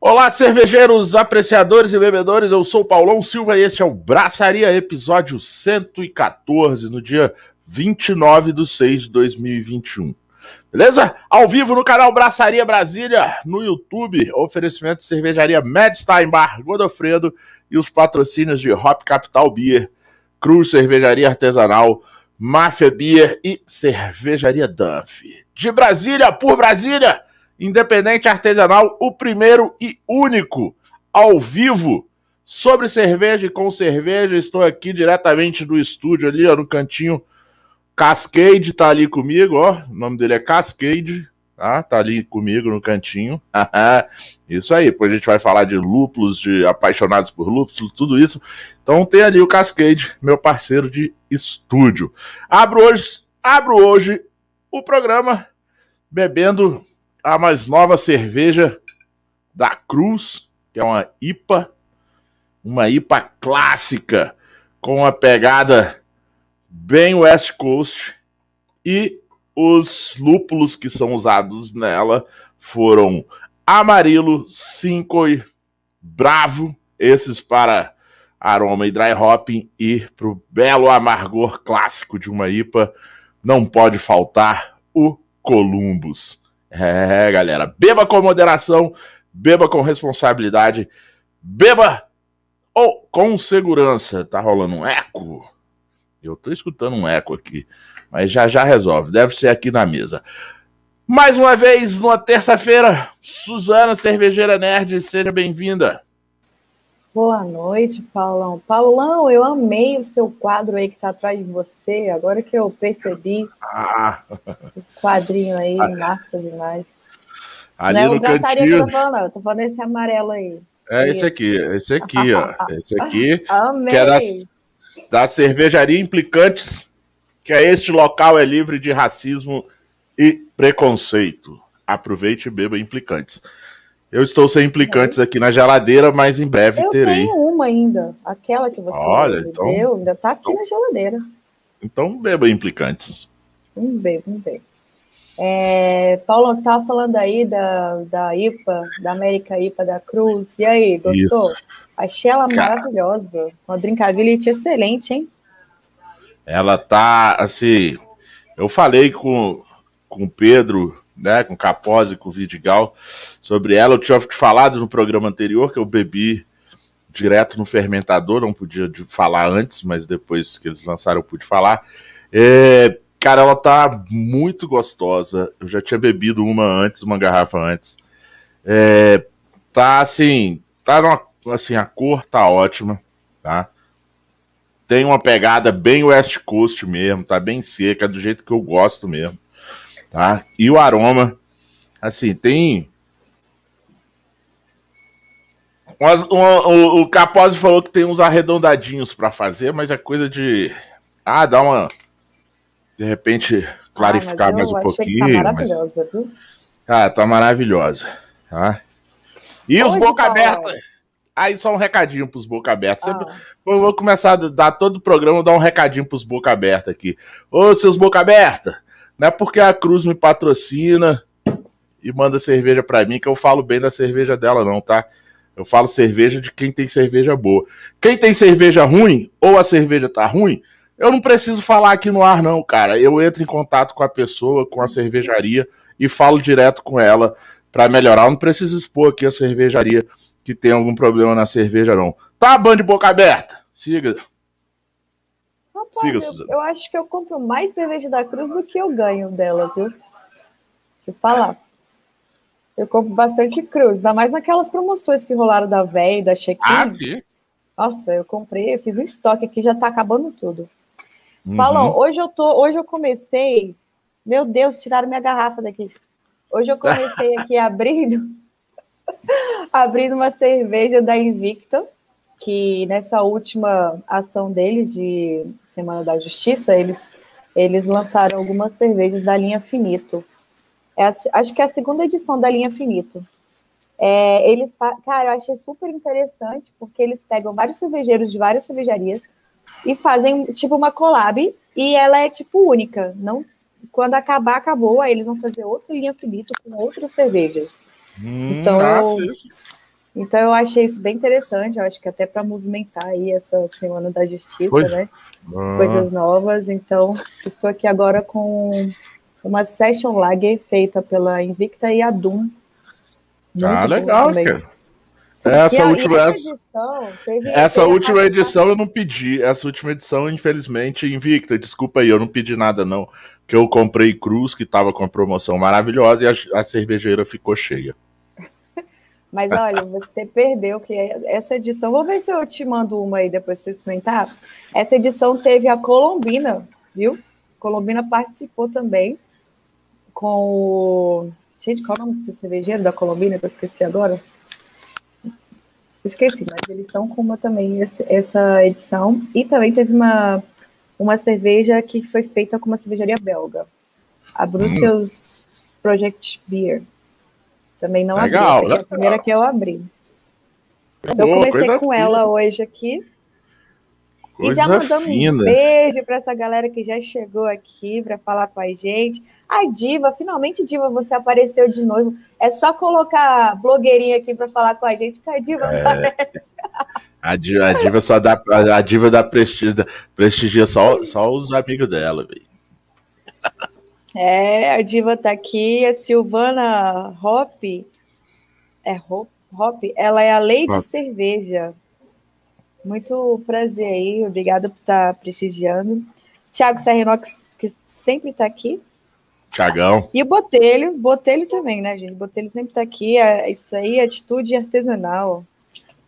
Olá, cervejeiros, apreciadores e bebedores. Eu sou Paulão Silva e este é o Braçaria, episódio 114, no dia 29 de 6 de 2021. Beleza? Ao vivo no canal Braçaria Brasília, no YouTube, oferecimento de cervejaria Medstein Bar, Godofredo e os patrocínios de Hop Capital Beer, Cruz Cervejaria Artesanal, Máfia Beer e Cervejaria Duff. De Brasília, por Brasília, Independente Artesanal, o primeiro e único ao vivo sobre cerveja e com cerveja. Estou aqui diretamente do estúdio ali, ó, no cantinho. Cascade tá ali comigo, ó. O nome dele é Cascade, tá? Tá ali comigo no cantinho. isso aí, depois a gente vai falar de lúpulos, de apaixonados por lúpulos, tudo isso. Então tem ali o Cascade, meu parceiro de estúdio. Abro hoje, abro hoje o programa bebendo a mais nova cerveja da Cruz, que é uma IPA, uma IPA clássica, com uma pegada bem West Coast, e os lúpulos que são usados nela foram Amarilo, Cinco Bravo, esses para aroma e dry hopping, e para o belo amargor clássico de uma IPA, não pode faltar o Columbus. É, galera, beba com moderação, beba com responsabilidade, beba ou com segurança. Tá rolando um eco? Eu tô escutando um eco aqui, mas já já resolve, deve ser aqui na mesa. Mais uma vez, numa terça-feira, Suzana Cervejeira Nerd, seja bem-vinda. Boa noite, Paulão. Paulão, eu amei o seu quadro aí que está atrás de você. Agora que eu percebi ah. o quadrinho aí, ah. massa demais. Ali não é no cantinho. Eu tô falando, eu tô falando esse amarelo aí. É esse aqui, esse aqui, ó. Esse aqui. Amei. Que é da, da cervejaria Implicantes, que é este local é livre de racismo e preconceito. Aproveite e beba Implicantes. Eu estou sem implicantes aqui na geladeira, mas em breve eu terei. Eu tenho uma ainda. Aquela que você Olha, me então, deu, ainda está aqui então, na geladeira. Então beba implicantes. Vamos ver, vamos ver. É, Paulo, você estava falando aí da, da IPA, da América IPA da Cruz. E aí, gostou? Isso. Achei ela Cara, maravilhosa. Uma drinkability excelente, hein? Ela tá, assim... Eu falei com, com o Pedro né, com Capose, com Vidigal, sobre ela. Eu tinha falado no programa anterior que eu bebi direto no fermentador, não podia falar antes, mas depois que eles lançaram eu pude falar. É, cara, ela tá muito gostosa. Eu já tinha bebido uma antes, uma garrafa antes. É, tá assim, tá numa, assim, a cor tá ótima, tá? Tem uma pegada bem West Coast mesmo, tá bem seca, do jeito que eu gosto mesmo tá? E o aroma, assim, tem. Um, um, o Capozzi falou que tem uns arredondadinhos para fazer, mas é coisa de. Ah, dá uma. De repente, clarificar ah, mais um pouquinho. Tá mas... viu? Ah, tá maravilhosa. Tá? E os boca aberta. Aí só um recadinho pros boca aberta. Ah. Eu vou começar a dar todo o programa, dar um recadinho pros boca aberta aqui. Ô, seus boca aberta, não é porque a Cruz me patrocina e manda cerveja para mim que eu falo bem da cerveja dela, não, tá? Eu falo cerveja de quem tem cerveja boa. Quem tem cerveja ruim, ou a cerveja tá ruim, eu não preciso falar aqui no ar, não, cara. Eu entro em contato com a pessoa, com a cervejaria e falo direto com ela para melhorar. Eu não preciso expor aqui a cervejaria que tem algum problema na cerveja, não. Tá, band de boca aberta? Siga. Siga, eu, eu, acho que eu compro mais cerveja da Cruz do que eu ganho dela, viu? Deixa eu falar. Eu compro bastante Cruz, ainda mais naquelas promoções que rolaram da véia, da check Ah, sim. Nossa, eu comprei, eu fiz um estoque aqui, já tá acabando tudo. Uhum. Falou, hoje eu tô, hoje eu comecei. Meu Deus, tiraram minha garrafa daqui. Hoje eu comecei aqui abrindo abrindo uma cerveja da Invicta, que nessa última ação deles de Semana da Justiça, eles, eles lançaram algumas cervejas da linha Finito. É a, acho que é a segunda edição da linha Finito. É, eles, cara, eu achei super interessante, porque eles pegam vários cervejeiros de várias cervejarias e fazem tipo uma collab, e ela é tipo única. Não, quando acabar, acabou, aí eles vão fazer outra linha Finito com outras cervejas. Hum, então, eu, Então eu achei isso bem interessante, eu acho que até para movimentar aí essa semana da justiça, Foi? né? Ah. Coisas novas. Então, estou aqui agora com uma session lag feita pela Invicta e a Doom. ah, legal, cara. Essa e, última, e essa, edição, teve, essa teve última edição eu não pedi. Essa última edição, infelizmente, invicta. Desculpa aí, eu não pedi nada, não. Que eu comprei Cruz, que tava com uma promoção maravilhosa, e a, a cervejeira ficou cheia. Mas olha, você perdeu que essa edição. Vou ver se eu te mando uma aí depois você experimentar. Essa edição teve a Colombina, viu? Colombina participou também com o. Gente, qual é o nome do cervejeiro da Colombina que eu esqueci agora? Esqueci, mas eles estão com uma também essa edição. E também teve uma, uma cerveja que foi feita com uma cervejaria belga. A Brussels hum. Project Beer. Também não legal, abri. É a primeira que eu abri. Então, eu comecei com fina. ela hoje aqui. Coisa e já mandamos fina. um beijo para essa galera que já chegou aqui para falar com a gente. Ai, Diva, finalmente, Diva, você apareceu de novo. É só colocar blogueirinha aqui para falar com a gente que a Diva é... aparece. A diva, a diva só dá, a diva dá prestígio, prestigia só, só os amigos dela, velho. É, a diva tá aqui, a Silvana Hop, é Hop, Hop ela é a lei de cerveja. Muito prazer aí, obrigada por estar tá prestigiando. Tiago Serrinox, que sempre está aqui. Tiagão. E o Botelho, Botelho também, né, gente? Botelho sempre está aqui. É isso aí, atitude artesanal.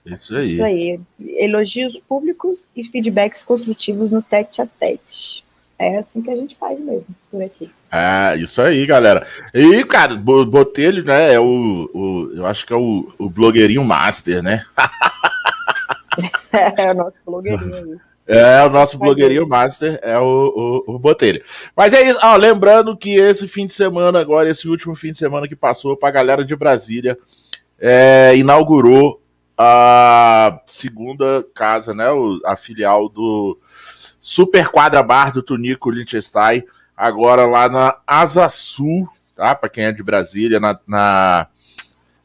Isso aí. Isso aí. Elogios públicos e feedbacks construtivos no tete a tete. É assim que a gente faz mesmo, por aqui. É, isso aí, galera. E, cara, Botelho, né, é o, o eu acho que é o, o blogueirinho master, né? é, o nosso blogueirinho. É, o nosso blogueirinho master é o, o, o Botelho. Mas é isso, ó, lembrando que esse fim de semana, agora, esse último fim de semana que passou pra galera de Brasília, é, inaugurou a segunda casa, né, a filial do Super Quadra Bar do Tunico Liechtenstein, agora lá na Asa Sul, tá? Para quem é de Brasília, na, na,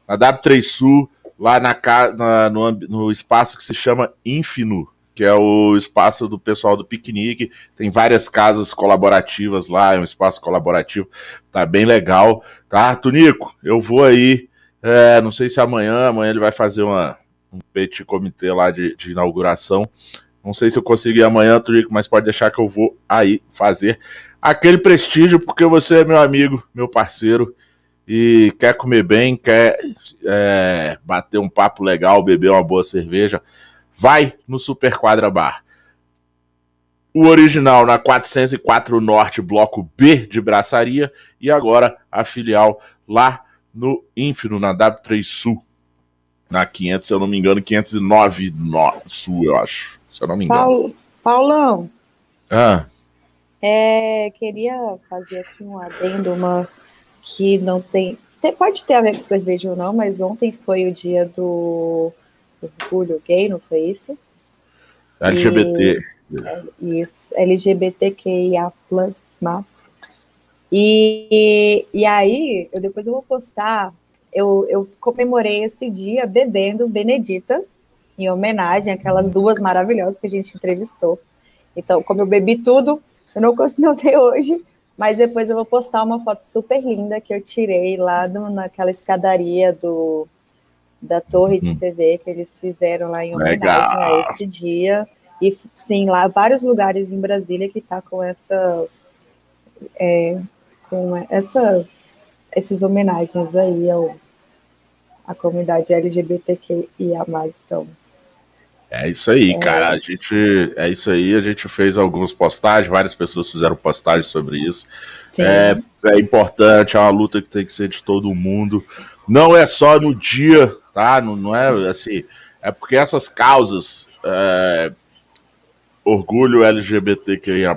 na W3 Sul, lá na, na no, no, espaço que se chama Infino, que é o espaço do pessoal do piquenique. Tem várias casas colaborativas lá, é um espaço colaborativo, tá bem legal, tá? Tunico, eu vou aí, é, não sei se amanhã, amanhã ele vai fazer uma, um petit comitê lá de, de inauguração. Não sei se eu consigo ir amanhã, Turico, mas pode deixar que eu vou aí fazer aquele prestígio, porque você é meu amigo, meu parceiro, e quer comer bem, quer é, bater um papo legal, beber uma boa cerveja, vai no Super Quadra Bar. O original na 404 Norte, Bloco B de Braçaria, e agora a filial lá no Ínfino, na W3 Sul, na 500, se eu não me engano, 509 no Sul, eu acho se eu não me engano. Paulo, Paulão. Ah. É, queria fazer aqui um adendo, uma que não tem. Pode ter a ver com cerveja ou não, mas ontem foi o dia do orgulho gay, não foi isso? LGBT. E, é, isso, LGBTQIA. Mas. E, e aí, eu depois eu vou postar. Eu, eu comemorei esse dia bebendo Benedita em homenagem àquelas duas maravilhosas que a gente entrevistou. Então, como eu bebi tudo, eu não consegui ter hoje, mas depois eu vou postar uma foto super linda que eu tirei lá do, naquela escadaria do, da torre de uhum. TV que eles fizeram lá em homenagem Legal. a esse dia. E sim, lá vários lugares em Brasília que tá com essa é, com essas essas homenagens aí ao a comunidade LGBTQIA+. Então, é isso aí, é. cara. A gente. É isso aí. A gente fez algumas postagens, várias pessoas fizeram postagens sobre isso. É, é, importante, é uma luta que tem que ser de todo mundo. Não é só no dia, tá? Não, não é assim. É porque essas causas, é, orgulho LGBTQIA,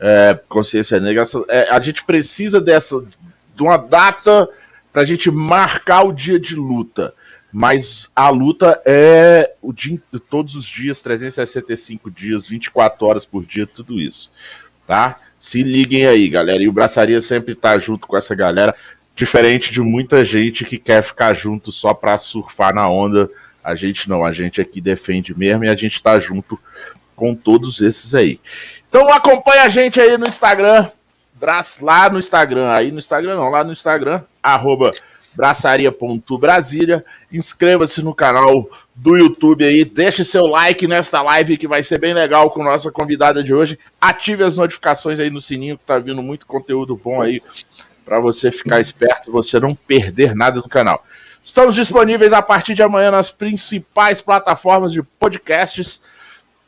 é, consciência negra, essa, é, a gente precisa dessa. de uma data para a gente marcar o dia de luta. Mas a luta é o dia, todos os dias, 365 dias, 24 horas por dia, tudo isso. Tá? Se liguem aí, galera. E o Braçaria sempre tá junto com essa galera. Diferente de muita gente que quer ficar junto só para surfar na onda, a gente não, a gente aqui defende mesmo e a gente tá junto com todos esses aí. Então acompanha a gente aí no Instagram, lá no Instagram, aí no Instagram não, lá no Instagram, arroba braçaria.brasília. Inscreva-se no canal do YouTube aí, deixe seu like nesta live que vai ser bem legal com nossa convidada de hoje. Ative as notificações aí no sininho que tá vindo muito conteúdo bom aí para você ficar esperto você não perder nada do canal. Estamos disponíveis a partir de amanhã nas principais plataformas de podcasts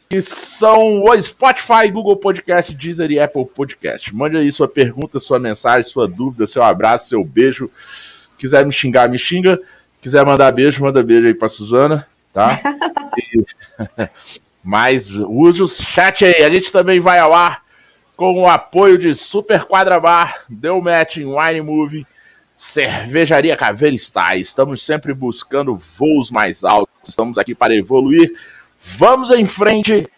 que são o Spotify, Google Podcast, Deezer e Apple Podcast. Mande aí sua pergunta, sua mensagem, sua dúvida, seu abraço, seu beijo. Quiser me xingar, me xinga. Quiser mandar beijo, manda beijo aí pra Suzana, tá? Mas use o chat aí. A gente também vai ao ar com o apoio de Super Quadra Bar, Deu Match em Wine Movie, Cervejaria Caveira Style. Estamos sempre buscando voos mais altos. Estamos aqui para evoluir. Vamos em frente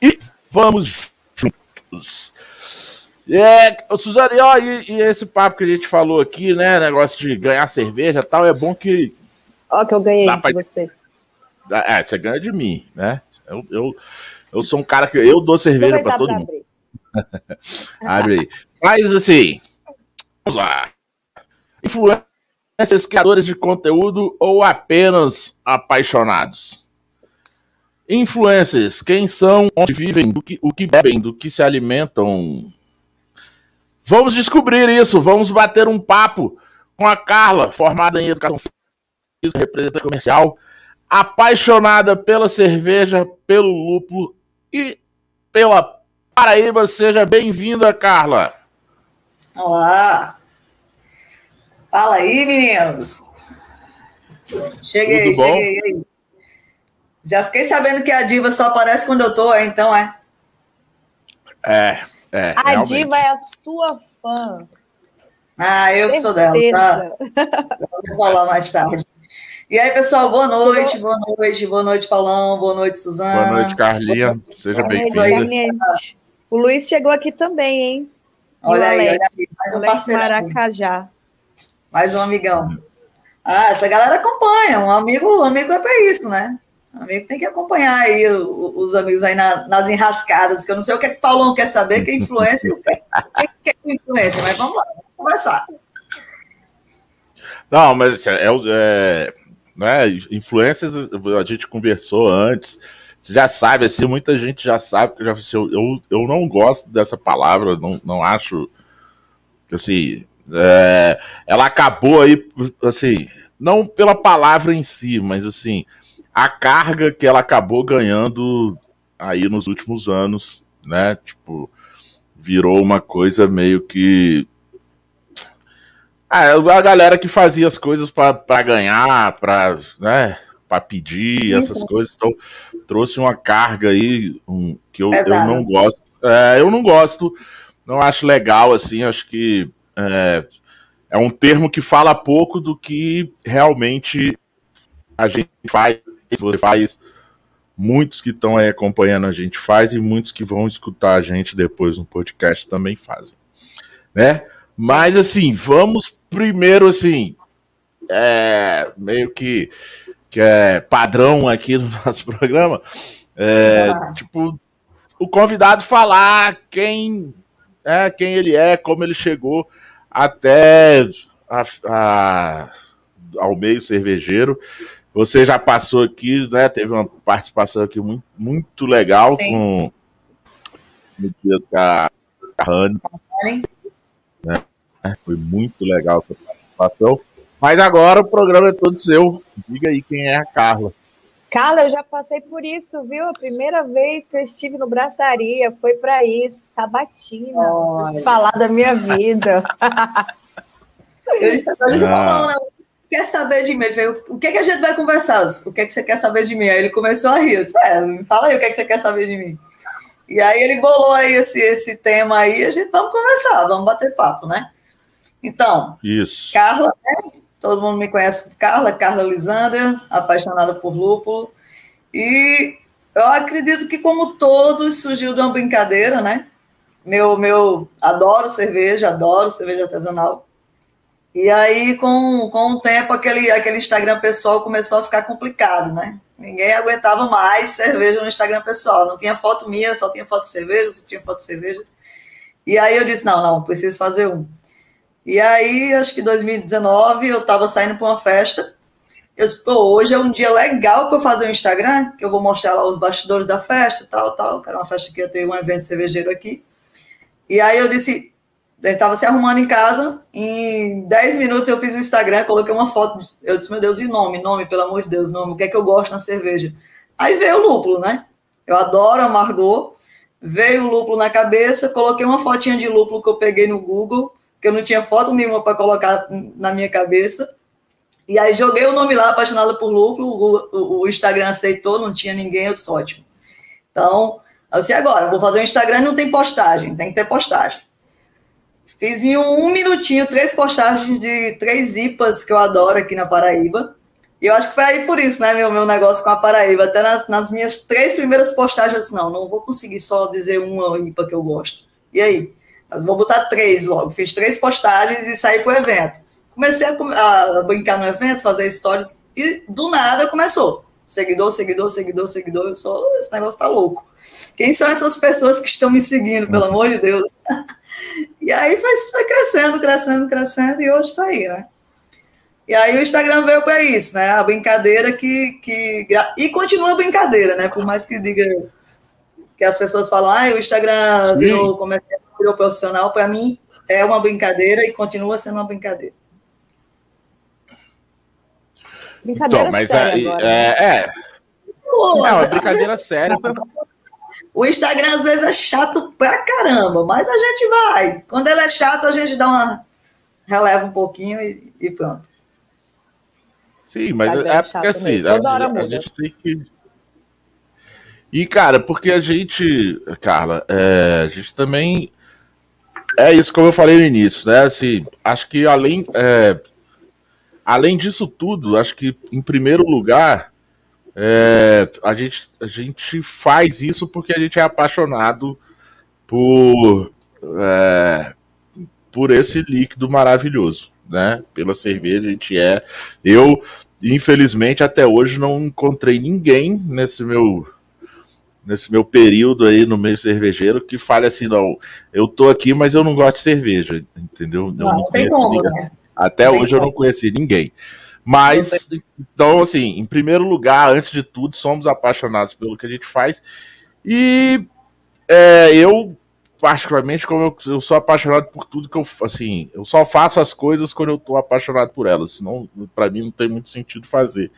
e vamos juntos. É, Suzane, ó, e, e, esse papo que a gente falou aqui, né? Negócio de ganhar cerveja e tal, é bom que. Ó, que eu ganhei pra... de você. É, você ganha de mim, né? Eu, eu, eu sou um cara que. Eu dou cerveja para todo mundo. Abre aí. Mas assim, vamos lá. Influências, criadores de conteúdo ou apenas apaixonados? Influencers, quem são, onde vivem, do que, o que bebem, do que se alimentam, Vamos descobrir isso, vamos bater um papo com a Carla, formada em educação representante comercial, apaixonada pela cerveja, pelo lúpulo e pela Paraíba. Seja bem-vinda, Carla. Olá. Fala aí, meninos. Cheguei, Tudo bom? cheguei. Já fiquei sabendo que a diva só aparece quando eu tô, então é. É. É, a realmente. Diva é a sua fã. Ah, eu que sou dela, tá? Vou falar mais tarde. E aí, pessoal, boa noite, boa noite, boa noite, Paulão, boa noite, Suzana. Boa noite, Carlinha. Seja bem-vinda. O Luiz chegou aqui também, hein? Olha aí, olha aí, mais um parceiro. Maracajá. Mais um amigão. Ah, essa galera acompanha. Um amigo, um amigo é para isso, né? amigo tem que acompanhar aí os amigos aí na, nas enrascadas, que eu não sei o que, é que o Paulão quer saber, que é influência, o que, é, que é influência, mas vamos lá, vamos conversar. Não, mas é, é, é né, influências, a gente conversou antes, você já sabe, assim, muita gente já sabe que eu, já, eu, eu não gosto dessa palavra, não, não acho, assim, é, ela acabou aí, assim, não pela palavra em si, mas assim, a carga que ela acabou ganhando aí nos últimos anos, né? Tipo, virou uma coisa meio que. Ah, a galera que fazia as coisas para ganhar, para né, pra pedir, sim, essas sim. coisas, então trouxe uma carga aí um, que eu, eu não gosto. É, eu não gosto, não acho legal, assim, acho que é, é um termo que fala pouco do que realmente a gente faz você faz, muitos que estão aí acompanhando a gente faz e muitos que vão escutar a gente depois no podcast também fazem, né? Mas assim, vamos primeiro assim, é, meio que que é padrão aqui no nosso programa, é, ah. tipo o convidado falar quem é, quem ele é, como ele chegou até a, a, ao meio cervejeiro. Você já passou aqui, né? Teve uma participação aqui muito, muito legal Sim. com no dia da Rani. Né? Foi muito legal essa participação. Mas agora o programa é todo seu. Diga aí quem é a Carla. Carla, eu já passei por isso, viu? A primeira vez que eu estive no Braçaria foi para isso, sabatina, falar da minha vida. eu disse, eu disse ah. né? quer saber de mim? Ele falou, o que, é que a gente vai conversar? O que é que você quer saber de mim? Aí ele começou a rir. Eu disse, é, fala aí o que é que você quer saber de mim. E aí ele bolou aí esse, esse tema aí, a gente vamos conversar, vamos bater papo, né? Então, Isso. Carla, né? todo mundo me conhece por Carla, Carla Lisandra, apaixonada por lúpulo. E eu acredito que, como todos, surgiu de uma brincadeira, né? Meu, meu, adoro cerveja, adoro cerveja artesanal. E aí, com, com o tempo, aquele, aquele Instagram pessoal começou a ficar complicado, né? Ninguém aguentava mais cerveja no Instagram pessoal. Não tinha foto minha, só tinha foto de cerveja, só tinha foto de cerveja. E aí eu disse, não, não, preciso fazer um. E aí, acho que em 2019, eu estava saindo para uma festa. Eu disse, pô, hoje é um dia legal para fazer um Instagram, que eu vou mostrar lá os bastidores da festa, tal, tal. Que era uma festa que ia ter um evento cervejeiro aqui. E aí eu disse, ele estava se arrumando em casa, em 10 minutos eu fiz o Instagram, coloquei uma foto, eu disse, meu Deus, e nome, nome, pelo amor de Deus, nome, o que é que eu gosto na cerveja? Aí veio o lúpulo, né? Eu adoro amargor, veio o lúpulo na cabeça, coloquei uma fotinha de lúpulo que eu peguei no Google, que eu não tinha foto nenhuma para colocar na minha cabeça, e aí joguei o nome lá, apaixonada por lúpulo, o, o Instagram aceitou, não tinha ninguém, eu disse, ótimo. Então, assim, agora, vou fazer um Instagram e não tem postagem, tem que ter postagem. Fiz em um minutinho três postagens de três IPAs que eu adoro aqui na Paraíba. E eu acho que foi aí por isso, né, meu, meu negócio com a Paraíba. Até nas, nas minhas três primeiras postagens, eu disse, não, não vou conseguir só dizer uma IPA que eu gosto. E aí? Mas vou botar três logo. Fiz três postagens e saí pro evento. Comecei a, a brincar no evento, fazer stories, e do nada começou. Seguidor, seguidor, seguidor, seguidor. Eu sou, esse negócio tá louco. Quem são essas pessoas que estão me seguindo, pelo amor de Deus? E aí foi, foi crescendo, crescendo, crescendo, e hoje está aí, né? E aí o Instagram veio para isso, né? A brincadeira que, que. E continua a brincadeira, né? Por mais que diga que as pessoas falam, ah, o Instagram Sim. virou comercial, virou profissional, para mim é uma brincadeira e continua sendo uma brincadeira. Brincadeira então, mas séria é, agora, é, né? é. Pô, não, é brincadeira séria. O Instagram às vezes é chato pra caramba, mas a gente vai. Quando ele é chato, a gente dá uma. releva um pouquinho e, e pronto. Sim, mas é, é porque assim, a, a, a, gente tem que. E, cara, porque a gente, Carla, é, a gente também. É isso como eu falei no início, né? Assim, acho que além. É, além disso tudo, acho que em primeiro lugar é, a, gente, a gente faz isso porque a gente é apaixonado por, é, por esse líquido maravilhoso, né? Pela cerveja, a gente é. Eu, infelizmente, até hoje não encontrei ninguém nesse meu nesse meu período aí no meio cervejeiro que fale assim, não, eu tô aqui, mas eu não gosto de cerveja, entendeu? Não, não, não tem como, né? Até hoje eu não conheci ninguém. Mas, então, assim, em primeiro lugar, antes de tudo, somos apaixonados pelo que a gente faz. E é, eu, particularmente, como eu, eu, sou apaixonado por tudo que eu, assim, eu só faço as coisas quando eu tô apaixonado por elas. Senão, para mim, não tem muito sentido fazer.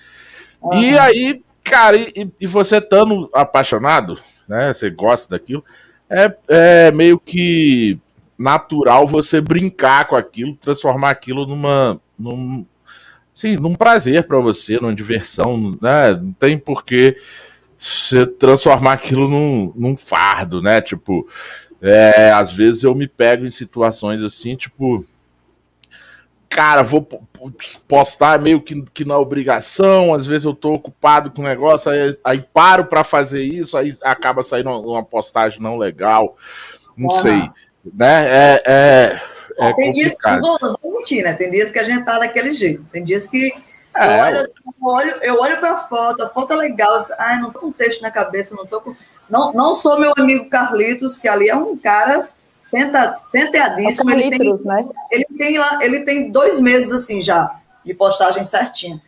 Uhum. E aí, cara, e, e você estando apaixonado, né, você gosta daquilo, é, é meio que natural você brincar com aquilo, transformar aquilo numa, num, sim, num prazer para você, numa diversão, né? Não tem porquê você transformar aquilo num, num fardo, né? Tipo, é, às vezes eu me pego em situações assim, tipo, cara, vou postar meio que, que na obrigação, às vezes eu tô ocupado com o negócio, aí, aí paro para fazer isso, aí acaba saindo uma postagem não legal, não sei, né? É, é, é tem dias que não vou mentir, né? Tem dias que a gente tá daquele jeito. Tem dias que é, eu olho, assim, eu olho, eu olho para a foto, a foto é legal. Assim, Ai, não tô com texto na cabeça, não tô com. Não, não sou meu amigo Carlitos, que ali é um cara senta, centeadíssimo. É ele tem, né? ele tem lá, ele tem dois meses assim já de postagem certinha.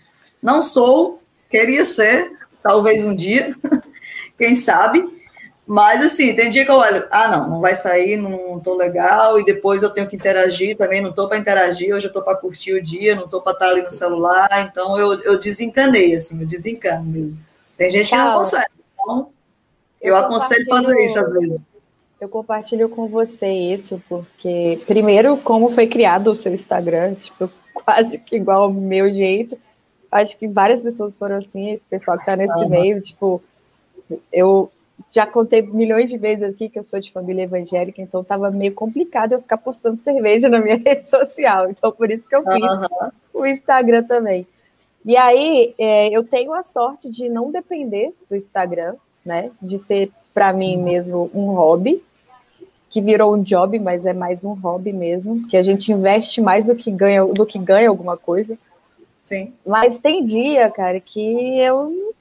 Não sou, queria ser, talvez um dia, quem sabe. Mas, assim, tem dia que eu olho, ah, não, não vai sair, não tô legal, e depois eu tenho que interagir também, não tô para interagir, hoje eu tô para curtir o dia, não tô para estar tá ali no celular, então eu, eu desencanei, assim, eu desencano mesmo. Tem gente que não consegue, então eu, eu aconselho fazer isso às vezes. Eu compartilho com você isso, porque, primeiro, como foi criado o seu Instagram, tipo, quase que igual ao meu jeito, acho que várias pessoas foram assim, esse pessoal que tá nesse meio, tipo, eu já contei milhões de vezes aqui que eu sou de família evangélica, então estava meio complicado eu ficar postando cerveja na minha rede social. Então, por isso que eu fiz uhum. o Instagram também. E aí, é, eu tenho a sorte de não depender do Instagram, né? De ser, para mim mesmo, um hobby. que virou um job, mas é mais um hobby mesmo, que a gente investe mais do que ganha, do que ganha alguma coisa. Sim. Mas tem dia, cara, que eu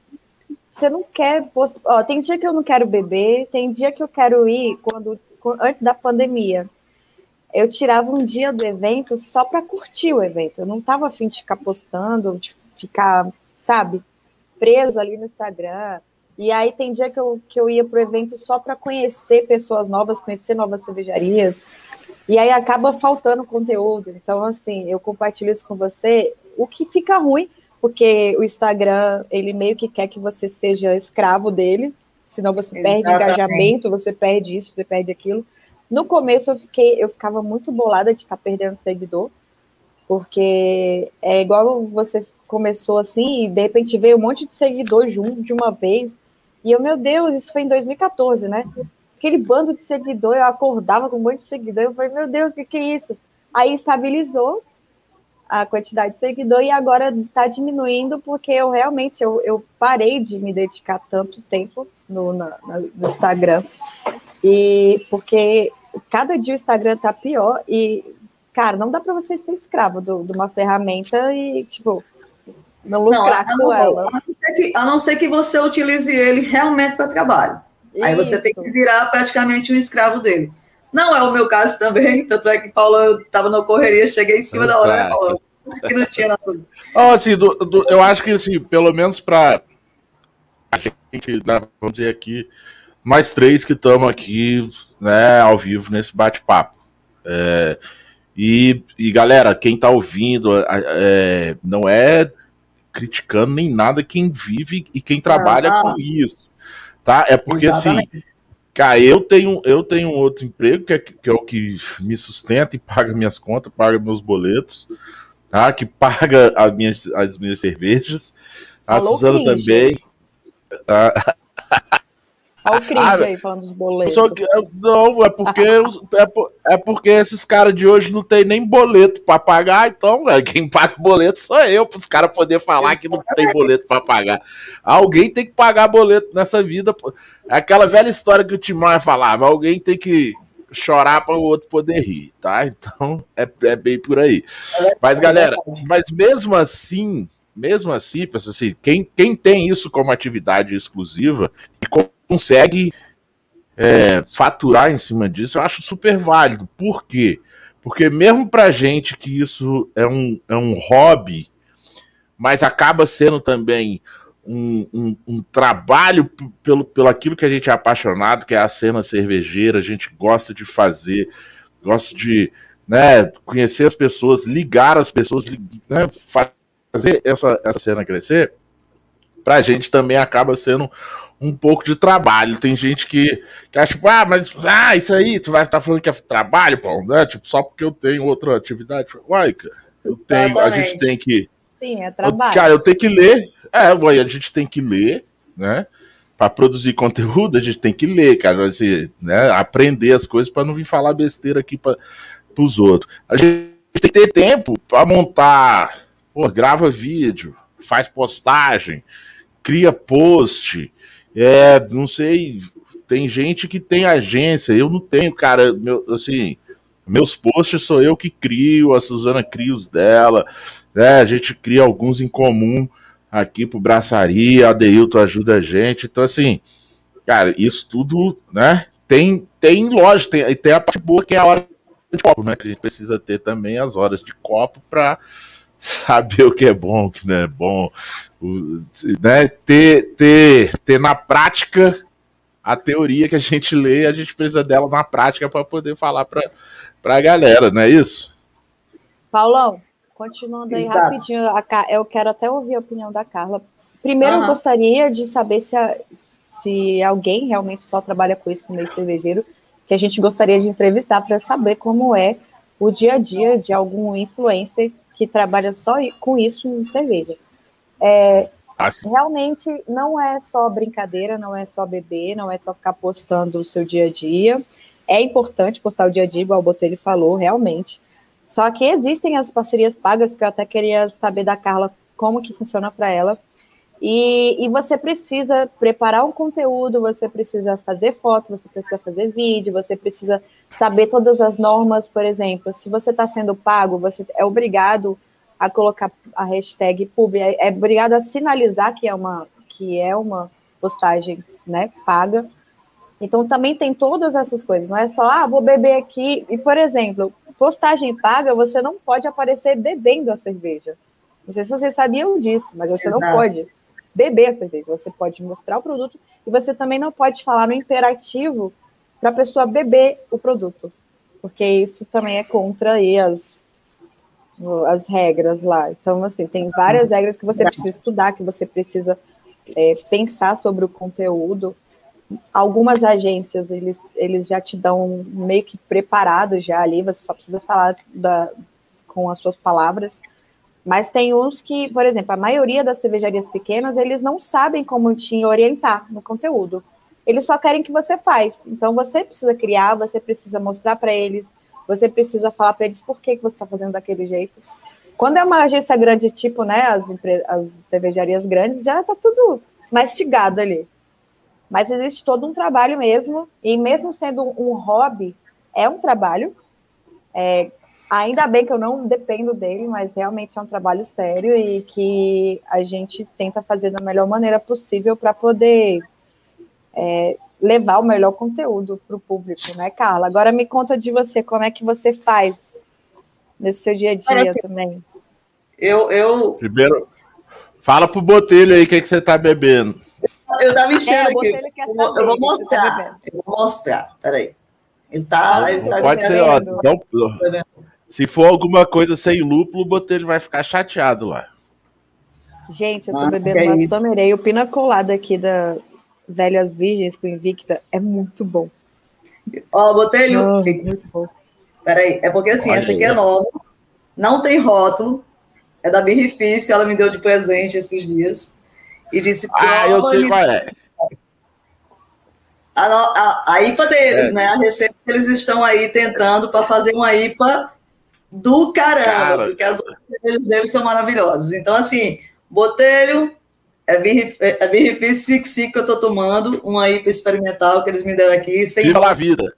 você não quer. Ó, tem dia que eu não quero beber, tem dia que eu quero ir quando antes da pandemia. Eu tirava um dia do evento só para curtir o evento. Eu não estava afim de ficar postando, de ficar, sabe, presa ali no Instagram. E aí tem dia que eu, que eu ia pro evento só para conhecer pessoas novas, conhecer novas cervejarias. E aí acaba faltando conteúdo. Então, assim, eu compartilho isso com você. O que fica ruim porque o Instagram, ele meio que quer que você seja escravo dele, senão você Exatamente. perde engajamento, você perde isso, você perde aquilo. No começo eu fiquei, eu ficava muito bolada de estar perdendo seguidor, porque é igual você começou assim e de repente veio um monte de seguidor junto de uma vez. E eu, meu Deus, isso foi em 2014, né? Aquele bando de seguidor, eu acordava com um monte de seguidor, eu falei, meu Deus, o que, que é isso? Aí estabilizou, a quantidade de seguidor e agora está diminuindo porque eu realmente eu, eu parei de me dedicar tanto tempo no, na, no Instagram e porque cada dia o Instagram tá pior e cara não dá para você ser escravo do, de uma ferramenta e tipo não lucrar não, com ela. A não, que, a não ser que você utilize ele realmente para trabalho. Isso. Aí você tem que virar praticamente um escravo dele. Não é o meu caso também, tanto é que Paulo, eu estava na correria, cheguei em cima Exato. da hora e falou, que não tinha nosso... oh, assim, do, do, eu acho que, assim, pelo menos para a gente, né, vamos dizer aqui, nós três que estamos aqui, né, ao vivo nesse bate-papo. É, e, e, galera, quem está ouvindo, é, não é criticando nem nada quem vive e quem trabalha ah, com isso, tá? É porque, assim, Exatamente. assim Cara, eu tenho, eu tenho um outro emprego que é, que é o que me sustenta e paga minhas contas, paga meus boletos, tá? Que paga as minhas, as minhas cervejas. A Alô, Suzana também. Tá? Olha o cringe ah, aí falando dos boletos. Só que, não, é porque, é, é porque esses caras de hoje não tem nem boleto para pagar, então, velho, quem paga boleto sou eu, para os caras poderem falar que não tem boleto para pagar. Alguém tem que pagar boleto nessa vida. É aquela velha história que o Timóteo falava: alguém tem que chorar para o outro poder rir, tá? Então é, é bem por aí. Mas, galera, mas mesmo assim, mesmo assim, pessoal, assim, quem, quem tem isso como atividade exclusiva e consegue é, faturar em cima disso, eu acho super válido. Por quê? Porque mesmo pra gente que isso é um, é um hobby, mas acaba sendo também um, um, um, trabalho pelo, pelo aquilo que a gente é apaixonado, que é a cena cervejeira, a gente gosta de fazer, gosta de né, conhecer as pessoas, ligar as pessoas, né, fazer essa, essa cena crescer, para a gente também acaba sendo um pouco de trabalho. Tem gente que, que acha, tipo, ah, mas ah, isso aí, tu vai estar tá falando que é trabalho, pô, né? Tipo, só porque eu tenho outra atividade. Uai, cara, eu tenho, a gente tem que. Sim, é trabalho. Cara, eu tenho que ler. É, uai, a gente tem que ler, né? Para produzir conteúdo, a gente tem que ler, cara, assim, né? Aprender as coisas para não vir falar besteira aqui para os outros. A gente tem que ter tempo para montar, pô, grava vídeo, faz postagem, cria post, é, não sei, tem gente que tem agência, eu não tenho, cara, meu, assim, meus posts sou eu que crio, a Suzana cria os dela, né, a gente cria alguns em comum aqui pro Braçaria, a Deilton ajuda a gente, então assim, cara, isso tudo, né, tem, tem lógico, tem, tem a parte boa que é a hora de copo, né, a gente precisa ter também as horas de copo para saber o que é bom, o que não é bom, né? ter, ter, ter na prática a teoria que a gente lê, a gente precisa dela na prática para poder falar para a galera, não é isso? Paulão, continuando aí Exato. rapidinho, eu quero até ouvir a opinião da Carla. Primeiro, uhum. eu gostaria de saber se, a, se alguém realmente só trabalha com isso no meio cervejeiro, que a gente gostaria de entrevistar para saber como é o dia a dia de algum influencer que trabalha só com isso em cerveja. É, ah, realmente não é só brincadeira, não é só beber, não é só ficar postando o seu dia a dia. É importante postar o dia a dia, igual o Botelho falou, realmente. Só que existem as parcerias pagas, que eu até queria saber da Carla como que funciona para ela. E, e, você precisa preparar um conteúdo, você precisa fazer foto, você precisa fazer vídeo, você precisa saber todas as normas, por exemplo, se você está sendo pago, você é obrigado a colocar a hashtag pub, é, é obrigado a sinalizar que é uma que é uma postagem, né, paga. Então também tem todas essas coisas, não é só ah, vou beber aqui. E por exemplo, postagem paga, você não pode aparecer bebendo a cerveja. Não sei se vocês sabiam disso, mas você Exato. não pode beber a cerveja. Você pode mostrar o produto e você também não pode falar no imperativo para a pessoa beber o produto, porque isso também é contra aí as, as regras lá. Então, assim, tem várias regras que você precisa estudar, que você precisa é, pensar sobre o conteúdo. Algumas agências, eles, eles já te dão meio que preparado já ali, você só precisa falar da, com as suas palavras. Mas tem uns que, por exemplo, a maioria das cervejarias pequenas, eles não sabem como te orientar no conteúdo. Eles só querem que você faz. Então você precisa criar, você precisa mostrar para eles, você precisa falar para eles por que, que você está fazendo daquele jeito. Quando é uma agência grande, tipo, né, as, as cervejarias grandes, já está tudo mastigado ali. Mas existe todo um trabalho mesmo, e mesmo sendo um hobby, é um trabalho. É, ainda bem que eu não dependo dele, mas realmente é um trabalho sério e que a gente tenta fazer da melhor maneira possível para poder é, levar o melhor conteúdo para o público, né, Carla? Agora me conta de você, como é que você faz nesse seu dia a dia Parece... também? Eu, eu. Primeiro, fala pro Botelho aí o que, é que você está bebendo. Eu tava enchendo é, aqui. Eu vou, eu vou tá mostrar. Tá eu vou mostrar. Peraí. Ele tá. Ele tá pode ser, ó, não, se for alguma coisa sem lúpulo, o Botelho vai ficar chateado lá. Gente, eu tô ah, bebendo é uma Somerei, o pina colada aqui da, Velhas Virgens com Invicta é muito bom. Ó, botei oh, muito bom. Peraí, é porque assim, Olha essa aqui é nova, não tem rótulo, é da Birrifício, ela me deu de presente esses dias. E disse: Ah, eu sei qual é. A, a, a IPA deles, é. né? A receita que eles estão aí tentando para fazer uma IPA do caramba, Cara. porque as outras deles são maravilhosas. Então, assim, Botelho, é bem, é bem difícil que eu tô tomando, um aí para experimental que eles me deram aqui. Sem Viva a vida!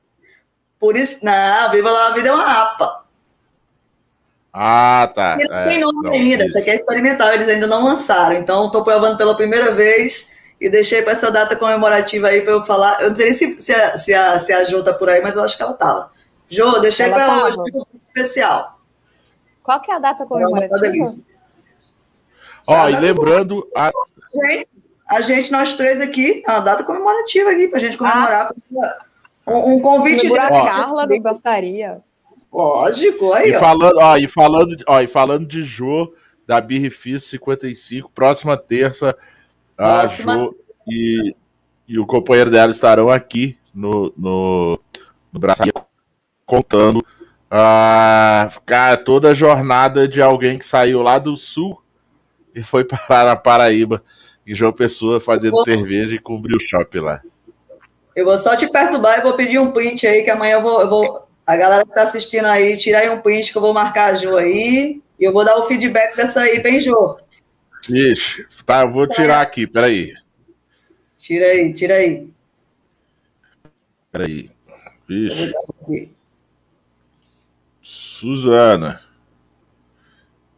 Por isso, não, Viva a vida é uma APA. Ah, tá. E não é, tem nome não, ainda, isso aqui é experimental, eles ainda não lançaram. Então, estou provando pela primeira vez e deixei para essa data comemorativa aí para eu falar. Eu não sei nem se, se, a, se, a, se a Jo tá por aí, mas eu acho que ela tava. Jo, deixei para hoje, um especial. Qual que é a data comemorativa? Ó, e lembrando, a, gente, a gente, nós três aqui, a data comemorativa aqui, para a gente comemorar. Ah. Um, um convite de Carla não gostaria. Lógico, aí. E falando, ó, e falando, ó, e falando de Jô, da Birrifício 55, próxima terça, próxima... a Jô e, e o companheiro dela estarão aqui no, no, no Brasil contando a cara, toda a jornada de alguém que saiu lá do sul e foi parar na Paraíba, em João Pessoa, fazendo vou... cerveja e cobrir o shopping lá. Eu vou só te perturbar e vou pedir um print aí, que amanhã eu vou. Eu vou a galera que tá assistindo aí, tira aí um print que eu vou marcar a Jo aí. E eu vou dar o feedback dessa aí, bem, Jo? Ixi, tá, eu vou tirar aqui, peraí. Tira aí, tira aí. Peraí. Ixi. Suzana.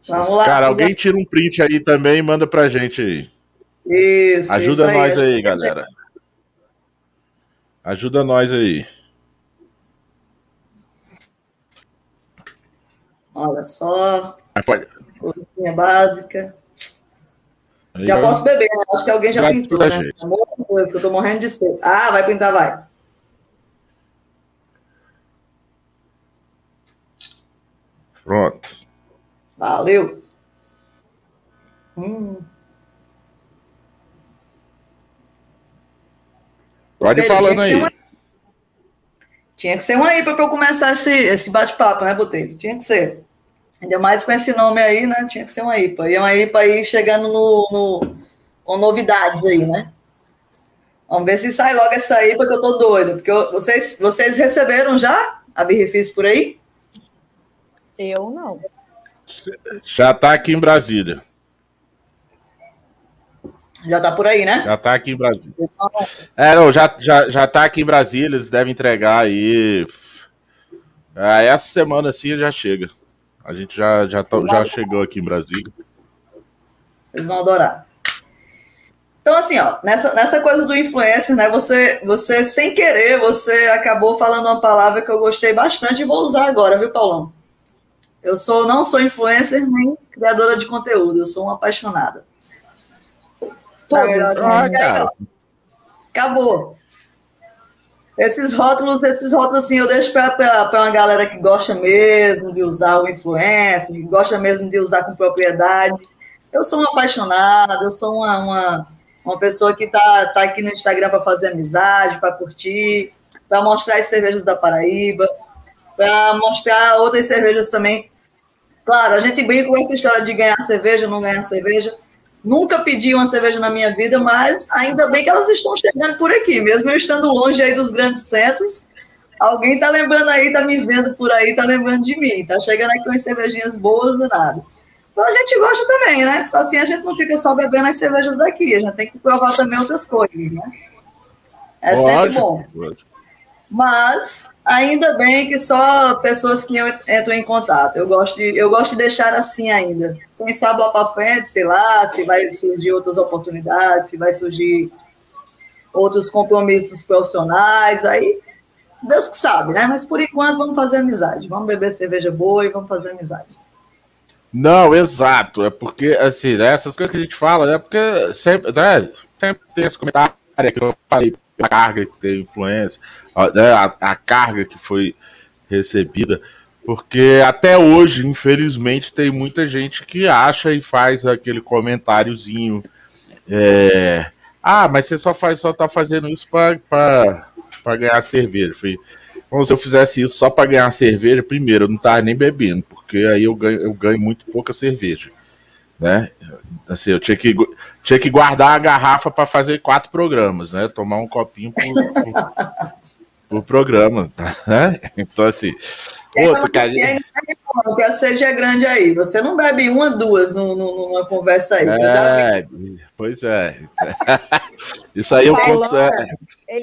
Vamos lá. Cara, alguém tira um print aí também e manda pra gente aí. Isso. Ajuda isso nós aí, galera. Ajuda nós aí. Olha só. Pode. Coisinha básica. Aí, já posso beber, né? Acho que alguém já pintou, né? Gente. Amor, coisa eu tô morrendo de sede. Ah, vai pintar, vai. Pronto. Valeu. Hum. Pode ir falando aí. Tinha que ser um aí para eu começar esse, esse bate-papo, né, Botelho? Tinha que ser. Ainda mais com esse nome aí, né? Tinha que ser uma IPA. E uma IPA aí chegando no, no, com novidades aí, né? Vamos ver se sai logo essa IPA que eu tô doido. Porque eu, vocês, vocês receberam já a Birrifis por aí? Eu não. Já está aqui em Brasília. Já está por aí, né? Já está aqui em Brasília. É, não, já, já, já tá aqui em Brasília, eles devem entregar aí Ah, essa semana assim já chega. A gente já, já, tá, já chegou aqui em Brasília. Vocês vão adorar. Então, assim, ó, nessa, nessa coisa do influencer, né? Você, você, sem querer, você acabou falando uma palavra que eu gostei bastante e vou usar agora, viu, Paulão? Eu sou, não sou influencer nem criadora de conteúdo, eu sou uma apaixonada. Todos. Ah, Acabou. Esses rótulos, esses rótulos assim, eu deixo para uma galera que gosta mesmo de usar o influencer, que gosta mesmo de usar com propriedade. Eu sou uma apaixonada, eu sou uma, uma, uma pessoa que está tá aqui no Instagram para fazer amizade, para curtir, para mostrar as cervejas da Paraíba, para mostrar outras cervejas também. Claro, a gente brinca com essa história de ganhar cerveja, não ganhar cerveja, Nunca pedi uma cerveja na minha vida, mas ainda bem que elas estão chegando por aqui, mesmo eu estando longe aí dos grandes centros. Alguém está lembrando aí, está me vendo por aí, está lembrando de mim, está chegando aqui umas cervejinhas boas e nada. Então a gente gosta também, né? Só assim a gente não fica só bebendo as cervejas daqui, a gente tem que provar também outras coisas, né? É lógico, sempre bom. Lógico. Mas ainda bem que só pessoas que entram em contato. Eu gosto de, eu gosto de deixar assim ainda. Quem sabe lá para frente, sei lá, se vai surgir outras oportunidades, se vai surgir outros compromissos profissionais, aí Deus que sabe, né? Mas por enquanto vamos fazer amizade. Vamos beber cerveja boa e vamos fazer amizade. Não, exato. É porque, assim, né, essas coisas que a gente fala, é porque sempre, né, sempre tem esse comentário que eu falei a carga que tem influência, a, né, a, a carga que foi recebida, porque até hoje, infelizmente, tem muita gente que acha e faz aquele comentáriozinho. É, ah, mas você só faz, só tá fazendo isso para ganhar cerveja. Falei, se eu fizesse isso só para ganhar cerveja, primeiro, eu não tava nem bebendo, porque aí eu ganho, eu ganho muito pouca cerveja né? Assim, eu tinha que, tinha que guardar a garrafa para fazer quatro programas, né? Tomar um copinho por, por, por programa, né? Então, assim, outro que a gente... Que a seja grande aí. Você não bebe uma, duas numa conversa aí. É, pois é. Isso aí eu conto. É,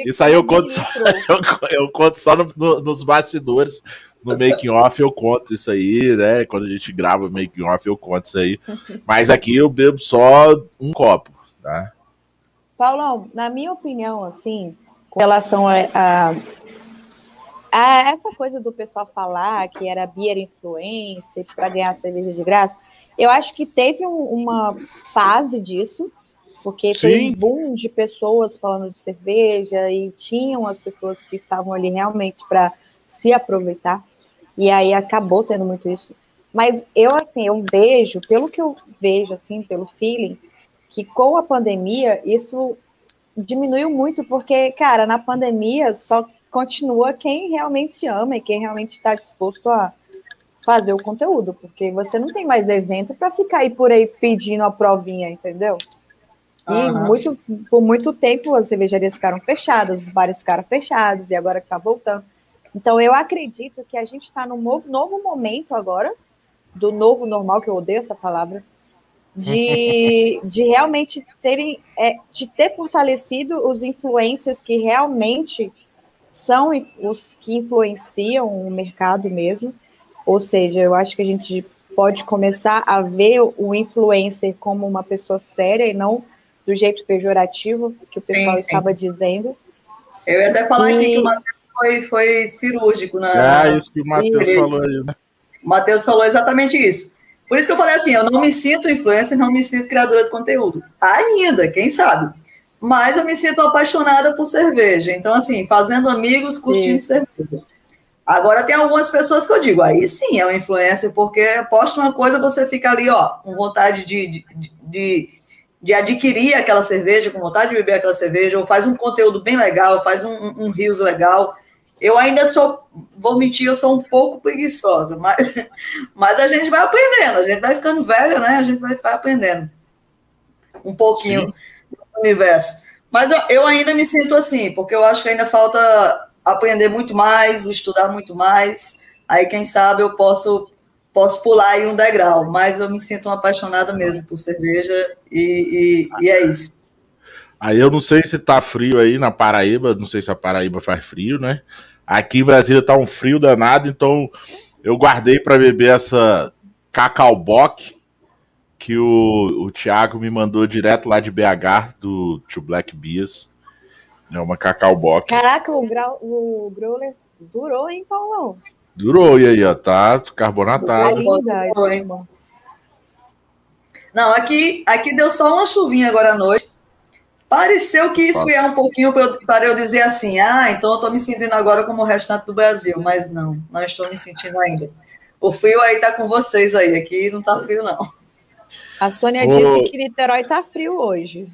isso aí eu conto só, eu, eu conto só no, no, nos bastidores no making off eu conto isso aí, né? Quando a gente grava making off eu conto isso aí. Mas aqui eu bebo só um copo, tá? Paulão, na minha opinião, assim, com relação a, a, a essa coisa do pessoal falar que era beer influencer para ganhar cerveja de graça, eu acho que teve um, uma fase disso, porque Sim. foi um boom de pessoas falando de cerveja e tinham as pessoas que estavam ali realmente para se aproveitar. E aí acabou tendo muito isso. Mas eu, assim, eu vejo, pelo que eu vejo, assim, pelo feeling, que com a pandemia isso diminuiu muito, porque, cara, na pandemia só continua quem realmente ama e quem realmente está disposto a fazer o conteúdo, porque você não tem mais evento para ficar aí por aí pedindo a provinha, entendeu? E uhum. muito, por muito tempo as cervejarias ficaram fechadas, os bares ficaram fechados, e agora que está voltando. Então, eu acredito que a gente está num novo, novo momento agora, do novo normal, que eu odeio essa palavra, de, de realmente terem, é, de ter fortalecido os influencers que realmente são os que influenciam o mercado mesmo. Ou seja, eu acho que a gente pode começar a ver o influencer como uma pessoa séria e não do jeito pejorativo que o pessoal sim, sim. estava dizendo. Eu ia até falar e... aqui que Matheus foi, foi cirúrgico. Na, é, isso que o Matheus falou aí, né? O Matheus falou exatamente isso. Por isso que eu falei assim, eu não me sinto influencer, não me sinto criadora de conteúdo. Ainda, quem sabe? Mas eu me sinto apaixonada por cerveja. Então, assim, fazendo amigos, curtindo sim. cerveja. Agora tem algumas pessoas que eu digo, aí sim é um influencer, porque posta uma coisa, você fica ali, ó, com vontade de, de, de, de adquirir aquela cerveja, com vontade de beber aquela cerveja, ou faz um conteúdo bem legal, faz um, um, um rios legal. Eu ainda sou, vou mentir, eu sou um pouco preguiçosa, mas, mas a gente vai aprendendo, a gente vai ficando velho, né? A gente vai, vai aprendendo um pouquinho Sim. do universo. Mas eu, eu ainda me sinto assim, porque eu acho que ainda falta aprender muito mais, estudar muito mais. Aí, quem sabe, eu posso posso pular aí um degrau, mas eu me sinto uma apaixonada mesmo por cerveja e, e, e, é isso. Aí eu não sei se tá frio aí na Paraíba, não sei se a Paraíba faz frio, né? Aqui em Brasília tá um frio danado, então eu guardei para beber essa Cacau Bock que o, o Thiago me mandou direto lá de BH, do Two Black Beers. É uma Cacau Bock. Caraca, o, grau, o Growler durou, hein, Paulão? Durou, e aí, ó, tá carbonatado. Linda, Não, aqui, aqui deu só uma chuvinha agora à noite. Pareceu que esfriar um pouquinho para eu dizer assim, ah, então eu estou me sentindo agora como o restante do Brasil, mas não, não estou me sentindo ainda. O frio aí tá com vocês aí, aqui não tá frio não. A Sônia disse que Niterói tá frio hoje.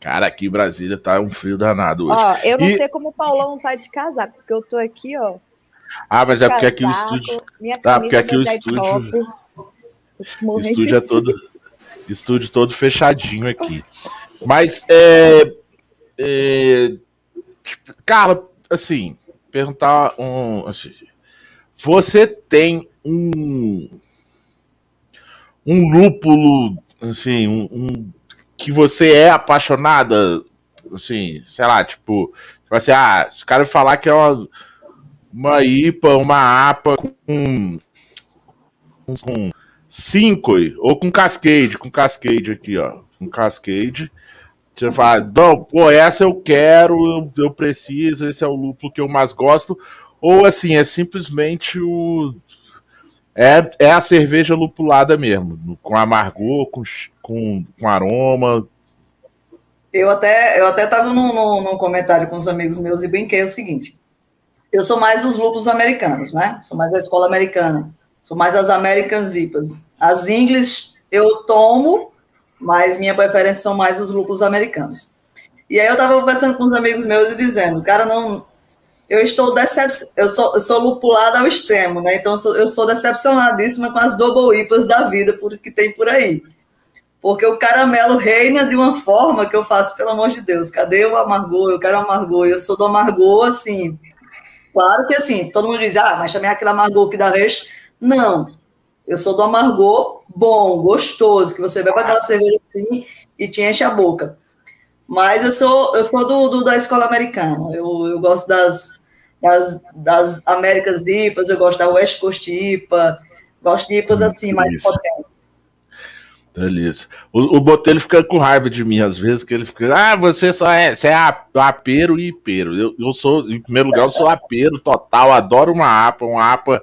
Cara, aqui em Brasília tá um frio danado hoje. Ó, eu não e... sei como o Paulão tá de casaco, porque eu tô aqui, ó. Ah, mas é porque aqui o estúdio. Tá, porque aqui o estúdio. O estúdio é todo. Estúdio todo fechadinho aqui. Mas é. é tipo, cara, assim, perguntar um. Assim, você tem um um lúpulo, assim, um, um, que você é apaixonada, assim, sei lá, tipo, tipo assim, ah, se o cara falar que é uma, uma IPA, uma APA com, com cinco, ou com Cascade, com Cascade aqui, ó, com Cascade, você fala, não, pô, essa eu quero, eu, preciso, esse é o lúpulo que eu mais gosto, ou assim, é simplesmente o é, é a cerveja lupulada mesmo, com amargor, com, com, com aroma. Eu até eu até estava num, num, num, comentário com os amigos meus e brinquei o seguinte: eu sou mais os lúpulos americanos, né? Sou mais da escola americana, sou mais as American IPAs. As English eu tomo, mas minha preferência são mais os lúpulos americanos. E aí eu estava conversando com os amigos meus e dizendo, cara, não, eu estou decepcionada, eu sou, eu sou lupulada ao extremo, né? Então eu sou, eu sou decepcionadíssima com as double IPAs da vida por, que tem por aí. Porque o caramelo reina de uma forma que eu faço, pelo amor de Deus, cadê o amargor? Eu quero amargor, eu sou do amargor, assim. Claro que assim, todo mundo diz, ah, mas também aquele amargor que dá vez. Não, eu sou do amargor bom, gostoso, que você bebe aquela cerveja assim e te enche a boca. Mas eu sou, eu sou do, do da escola americana. Eu, eu gosto das, das, das Américas IPAs, eu gosto da West Coast IPA, gosto de IPAs assim, mais potentes. Beleza. O, o Botelho fica com raiva de mim às vezes, que ele fica, ah, você só é, você é apeiro e hipeiro. Eu, eu sou, em primeiro lugar, eu sou apeiro total, adoro uma APA, uma APA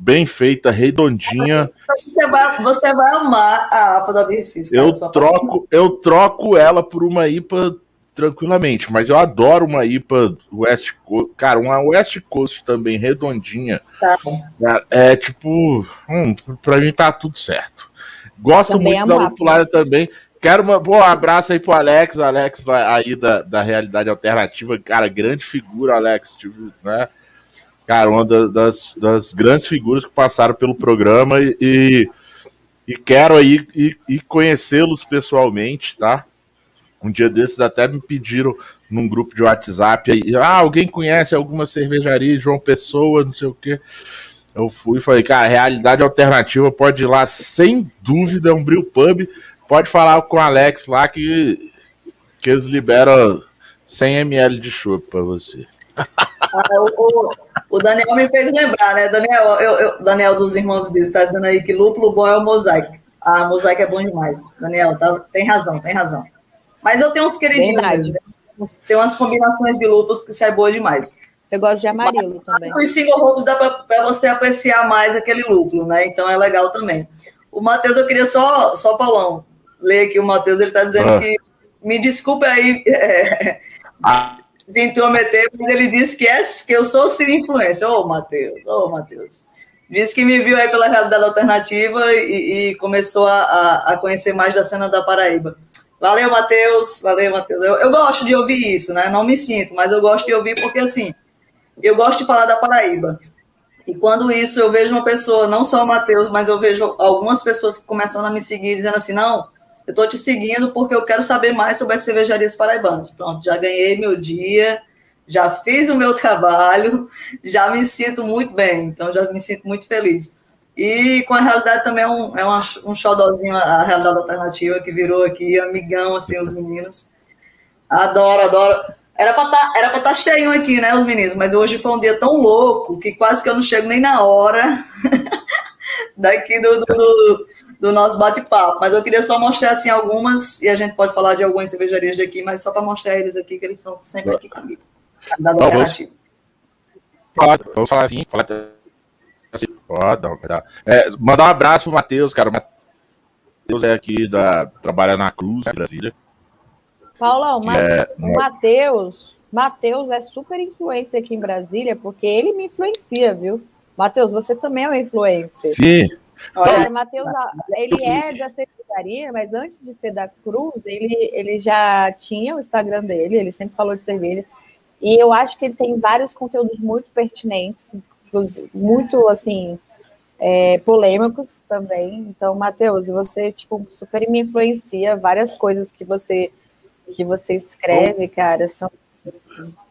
bem feita, redondinha. Você vai, você vai amar a APA da Birfis. Eu troco, eu troco ela por uma IPA tranquilamente, mas eu adoro uma IPA West Coast. Cara, uma West Coast também redondinha. Tá. É, é tipo, hum, pra mim tá tudo certo. Gosto também muito da lupulada também. Quero uma, um abraço aí pro Alex, Alex aí da, da realidade alternativa, cara, grande figura, Alex, tipo, né? Cara, uma das, das grandes figuras que passaram pelo programa e, e quero aí e, conhecê-los pessoalmente, tá? Um dia desses até me pediram num grupo de WhatsApp aí, ah, alguém conhece alguma cervejaria João Pessoa, não sei o quê. Eu fui e falei, cara, realidade alternativa pode ir lá sem dúvida, é um Bril Pub. Pode falar com o Alex lá que, que eles liberam 100 ml de chopp para você. Ah, o, o, Daniel me fez lembrar, né? Daniel, eu, eu, Daniel dos Irmãos Bis está dizendo aí que lúpulo bom é o mosaico. Ah, mosaico é bom demais. Daniel, tá, tem razão, tem razão. Mas eu tenho uns queridinhos. Né? Tem umas combinações de lúpulos que sai boa demais. Eu gosto de amarelo Mas, também. Os single roubos dá para você apreciar mais aquele lúpulo, né? Então é legal também. O Matheus, eu queria só, só Paulão, ler aqui o Matheus, ele está dizendo ah. que. Me desculpe aí é, ah. Se intrometer, mas ele disse que, é, que eu sou Ciro Influência. Ô, oh, Matheus, ô, oh, Matheus. Disse que me viu aí pela realidade alternativa e, e começou a, a, conhecer mais da cena da Paraíba. Valeu, Matheus. Valeu, Matheus. Eu, eu, gosto de ouvir isso, né? Não me sinto, mas eu gosto de ouvir porque, assim, eu gosto de falar da Paraíba. E quando isso, eu vejo uma pessoa, não só o Matheus, mas eu vejo algumas pessoas que começam a me seguir dizendo assim: não, eu estou te seguindo porque eu quero saber mais sobre as cervejarias paraibanas. Pronto, já ganhei meu dia, já fiz o meu trabalho, já me sinto muito bem, então já me sinto muito feliz. E com a realidade também é um, é uma, um xodózinho, a realidade alternativa, que virou aqui amigão, assim, os meninos. Adoro, adoro. Era pra tá, tá cheio aqui, né, os meninos? Mas hoje foi um dia tão louco que quase que eu não chego nem na hora daqui do, do, do, do nosso bate-papo. Mas eu queria só mostrar assim algumas, e a gente pode falar de algumas cervejarias daqui, mas só para mostrar eles aqui, que eles estão sempre aqui comigo. Da alternativa. Vamos falar assim, falar assim, foda, é, mandar um abraço pro Matheus, cara. O Matheus é aqui da. trabalha na Cruz, Brasília. Paulão, é, o Matheus, Matheus é super influência aqui em Brasília, porque ele me influencia, viu? Matheus, você também é um influencer. Sim. Cara, Matheus, ele é da secretaria, mas antes de ser da Cruz, ele, ele já tinha o Instagram dele, ele sempre falou de cerveja. E eu acho que ele tem vários conteúdos muito pertinentes, muito, assim, é, polêmicos também. Então, Matheus, você, tipo, super me influencia. Várias coisas que você que você escreve, cara, são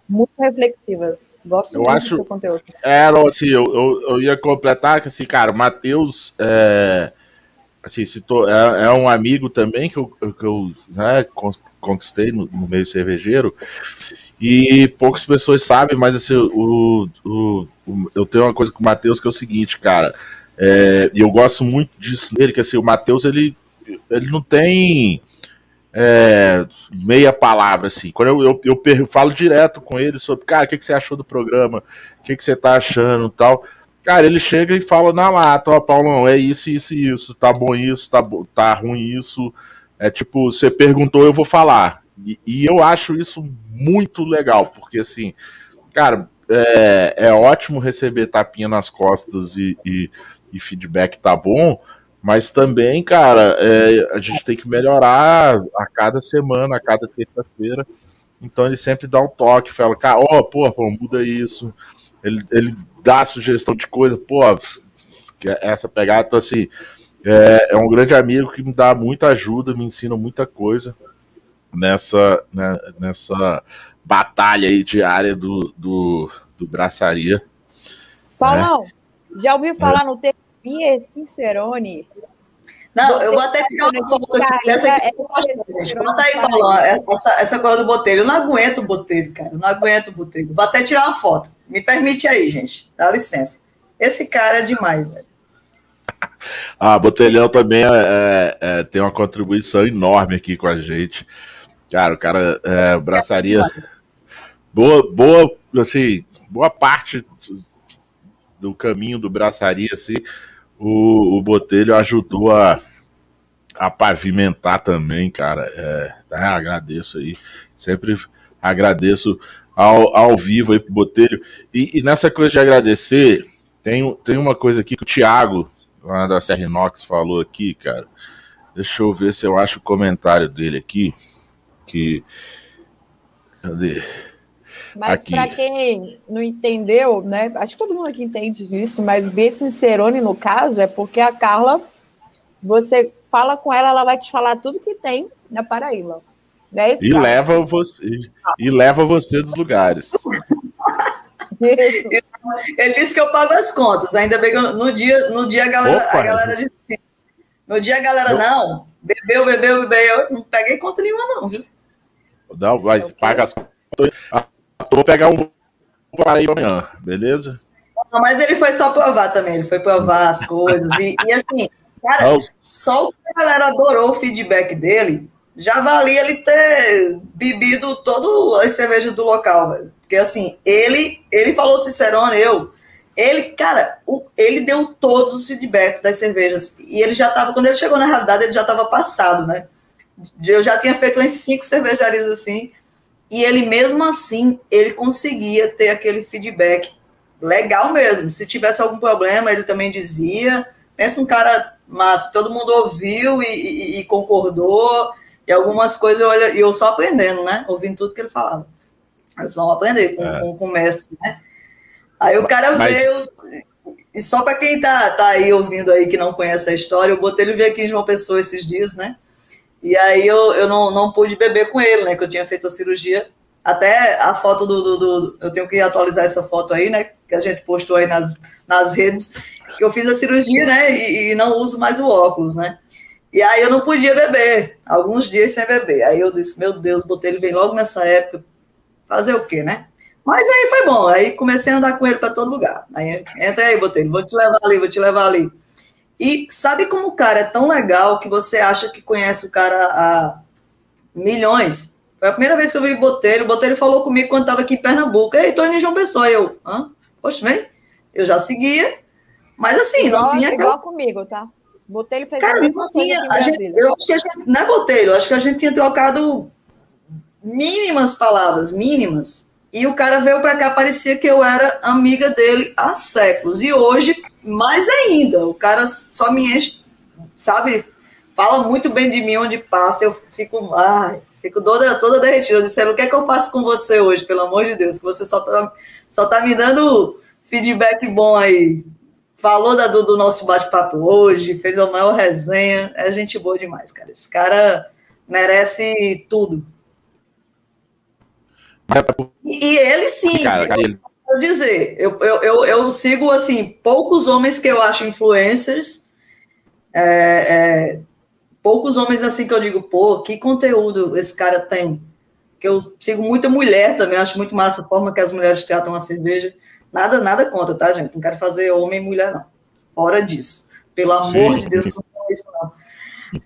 muito reflexivas. Gosto eu muito acho, do seu conteúdo. É, assim, eu, eu, eu ia completar que, assim, cara, o Matheus, é, assim, citou, é, é, um amigo também que eu, que eu né, conquistei no, no, meio cervejeiro, e poucas pessoas sabem, mas, assim, o, o, o eu tenho uma coisa com o Matheus que é o seguinte, cara, é, e eu gosto muito disso nele, que, assim, o Matheus, ele, ele não tem é, meia palavra, assim. Quando eu, eu, eu, falo direto com ele sobre, cara, o que, que você achou do programa? O que, que você tá achando tal. Cara, ele chega e fala na lata, ó, Paulão, é isso, isso e isso, tá bom isso, tá, tá ruim isso. É tipo, você perguntou, eu vou falar. E, e eu acho isso muito legal, porque assim, cara, é, é ótimo receber tapinha nas costas e, e, e feedback tá bom, mas também, cara, é, a gente tem que melhorar a cada semana, a cada terça-feira. Então ele sempre dá um toque, fala, cara, ó, oh, pô, muda isso. Ele, ele dá sugestão de coisa, pô, que é essa pegada. Então, assim, é, é, um grande amigo que me dá muita ajuda, me ensina muita coisa nessa, né, nessa batalha aí diária do, do, do braçaria. Paulão, né? já ouviu falar é. no termo Bia Sincerone. Não, eu vou até tirar uma foto aqui. Essa aqui é Bota aí, Paulo, essa, essa coisa do Botelho. Eu não aguento o Botelho, cara. Eu não aguento o Botelho. Vou até tirar uma foto. Me permite aí, gente. Dá licença. Esse cara é demais, velho. Ah, Botelhão também é, é, é, tem uma contribuição enorme aqui com a gente. Cara, o cara é, braçaria. Boa, boa, assim, boa parte do caminho do braçaria, assim, o, o Botelho ajudou a, a pavimentar também, cara. É, tá, agradeço aí. Sempre agradeço ao, ao vivo aí pro Botelho. E, e, nessa coisa de agradecer, tem, tem uma coisa aqui que o Thiago, lá da Serra Inox, falou aqui, cara. Deixa eu ver se eu acho o comentário dele aqui. Que. Cadê? Mas para quem não entendeu, né? Acho que todo mundo aqui entende isso, mas B Sincerone, no caso, é porque a Carla, você fala com ela, ela vai te falar tudo que tem na Paraíba. É isso, e leva você e leva você dos lugares. Ele disse que eu pago as contas. Ainda bem que eu, no dia, no dia a galera, Opa, a galera disse assim. No dia a galera, eu... não, bebeu, bebeu, bebeu. Eu não peguei conta nenhuma, não, viu? Não, mas paga as contas vou pegar um para ir amanhã, beleza? Não, mas ele foi só provar também, ele foi provar as coisas. E, e assim, cara, só o que a galera adorou o feedback dele, já valia ele ter bebido todas as cervejas do local, velho. Porque assim, ele, ele falou Cicerone, eu. Ele, cara, o, ele deu todos os feedbacks das cervejas. E ele já tava, quando ele chegou na realidade, ele já tava passado, né? Eu já tinha feito umas cinco cervejarias assim. E ele mesmo assim, ele conseguia ter aquele feedback legal mesmo. Se tivesse algum problema, ele também dizia. Pensa um cara massa, todo mundo ouviu e, e, e concordou. E algumas coisas eu, eu só aprendendo, né? Ouvindo tudo que ele falava. Eles vão aprender com, é. com, com o mestre, né? Aí o cara Mas... veio. E só para quem tá, tá aí ouvindo aí que não conhece a história, eu botei ele vir aqui em João Pessoa esses dias, né? E aí eu, eu não, não pude beber com ele, né? Que eu tinha feito a cirurgia. Até a foto do, do, do, Eu tenho que atualizar essa foto aí, né? Que a gente postou aí nas, nas redes. Que eu fiz a cirurgia, né? E, e não uso mais o óculos, né? E aí eu não podia beber. Alguns dias sem beber. Aí eu disse, meu Deus, botei ele vem logo nessa época. fazer o quê, né? Mas aí foi bom, aí comecei a andar com ele para todo lugar. Aí entra aí, Botelho, vou te levar ali, vou te levar ali. E sabe como o cara é tão legal que você acha que conhece o cara há milhões? Foi a primeira vez que eu vi Botelho. O Botelho falou comigo quando estava aqui em Pernambuco. Ei, tô indo em João Pessoa. Eu, hã? Poxa, bem, eu já seguia, mas assim, igual, não tinha. Igual comigo, tá? Botelho fez Cara, não tinha. A gente, eu acho que a gente. Não é Botelho, eu acho que a gente tinha trocado mínimas palavras, mínimas. E o cara veio para cá, parecia que eu era amiga dele há séculos. E hoje, mais ainda, o cara só me enche, sabe? Fala muito bem de mim onde passa, eu fico, ai, fico toda, toda derretida. Eu disse, o que é que eu faço com você hoje, pelo amor de Deus? Que você só tá, só tá me dando feedback bom aí. Falou da, do, do nosso bate-papo hoje, fez a maior resenha. É gente boa demais, cara. Esse cara merece tudo. E ele sim, cara, ele... eu dizer, eu, eu, eu, eu, sigo assim poucos homens que eu acho influencers, é, é, poucos homens assim que eu digo, pô, que conteúdo esse cara tem. Que eu sigo muita mulher também, acho muito massa a forma que as mulheres tratam a cerveja. Nada, nada contra, tá, gente? Não quero fazer homem e mulher, não. Fora disso. Pelo amor sim, de Deus, não é isso, não.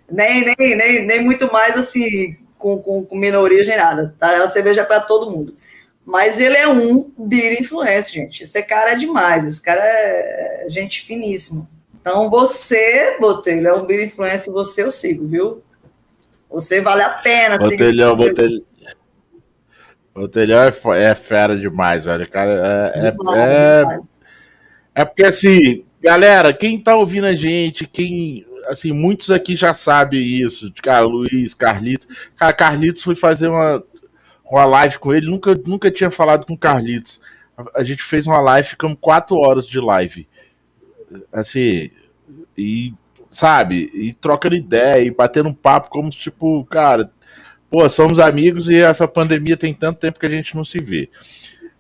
Nem, nem, nem, nem muito mais assim, com, com, com minorias nem nada, tá? A cerveja é para todo mundo. Mas ele é um beer influencer, gente. Esse cara é demais, esse cara é gente finíssima. Então você, Botelho, é um beer influencer, você eu sigo, viu? Você vale a pena. Botelhão, Botelhão. Botelhão é, é fera demais, velho. Cara, é, é, é, é porque assim, galera, quem tá ouvindo a gente, quem assim, muitos aqui já sabem isso. Cara, Luiz, Carlitos. Cara, Carlitos foi fazer uma, uma live com ele, nunca, nunca tinha falado com Carlitos. A, a gente fez uma live, ficamos quatro horas de live. Assim, e sabe, e trocando ideia, e batendo um papo como tipo, cara, pô, somos amigos e essa pandemia tem tanto tempo que a gente não se vê.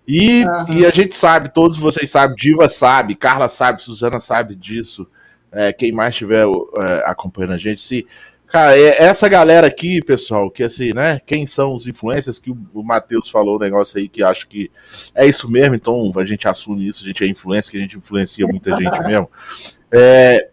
E, uhum. e a gente sabe, todos vocês sabem, Diva sabe, Carla sabe, Suzana sabe disso é, quem mais estiver é, acompanhando a gente, se. Cara, é essa galera aqui, pessoal, que assim, né? Quem são os influencers que o, Matheus falou o negócio aí que acho que é isso mesmo, então a gente assume isso, a gente é influência, que a gente influencia muita gente mesmo. É,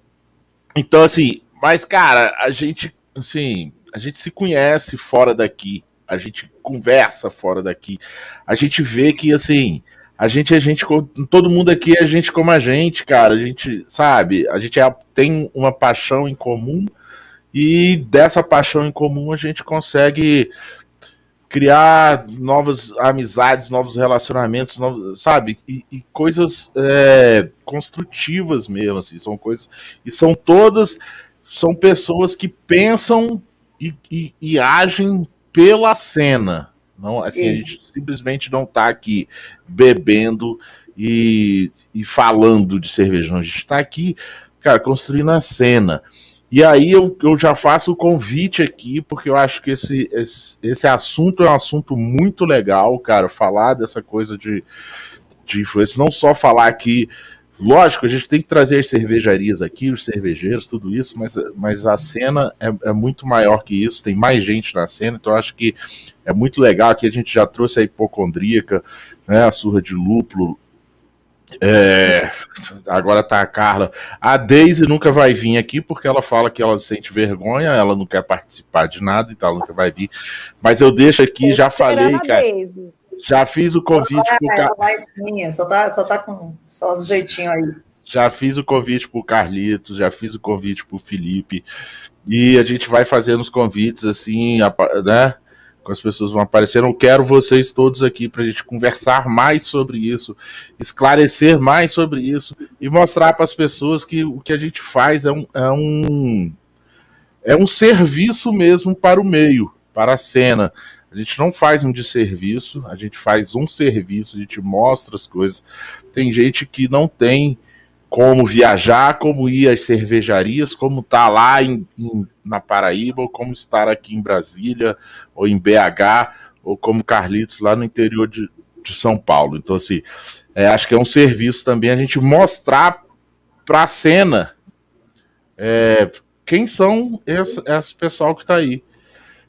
então, assim, mas, cara, a gente, assim, a gente se conhece fora daqui, a gente conversa fora daqui, a gente vê que, assim, a gente é gente, todo mundo aqui é gente como a gente, cara. A gente, sabe, a gente é, tem uma paixão em comum e dessa paixão em comum a gente consegue criar novas amizades, novos relacionamentos, novos, sabe? E, e coisas é, construtivas mesmo, assim, são coisas. E são todas. São pessoas que pensam e, e, e agem pela cena, não, assim, a gente simplesmente não está aqui bebendo e, e falando de cerveja. Não, a gente está aqui, cara, construindo a cena. E aí eu, eu já faço o convite aqui, porque eu acho que esse, esse, esse assunto é um assunto muito legal, cara, falar dessa coisa de, de influência, não só falar aqui Lógico, a gente tem que trazer as cervejarias aqui, os cervejeiros, tudo isso, mas, mas a cena é, é, muito maior que isso, tem mais gente na cena, então acho que é muito legal. Aqui a gente já trouxe a hipocondríaca, né, a surra de lúpulo. É, agora tá a Carla. A Daisy nunca vai vir aqui porque ela fala que ela sente vergonha, ela não quer participar de nada, então ela nunca vai vir. Mas eu deixo aqui, já falei, cara. Daisy. Já fiz o convite é, pro Car... só tá, só tá com só do jeitinho aí. Já fiz o convite pro Carlitos, já fiz o convite pro Felipe. E a gente vai fazendo os convites assim, né? Com as pessoas vão aparecendo. Eu quero vocês todos aqui para a gente conversar mais sobre isso, esclarecer mais sobre isso e mostrar para as pessoas que o que a gente faz é um, é um, é um serviço mesmo para o meio, para a cena. A gente não faz um desserviço, a gente faz um serviço, a gente mostra as coisas. Tem gente que não tem como viajar, como ir às cervejarias, como estar tá lá em, em, na Paraíba, ou como estar aqui em Brasília, ou em BH, ou como Carlitos lá no interior de, de São Paulo. Então, assim, é, acho que é um serviço também a gente mostrar para a cena é, quem são esse, esse pessoal que está aí.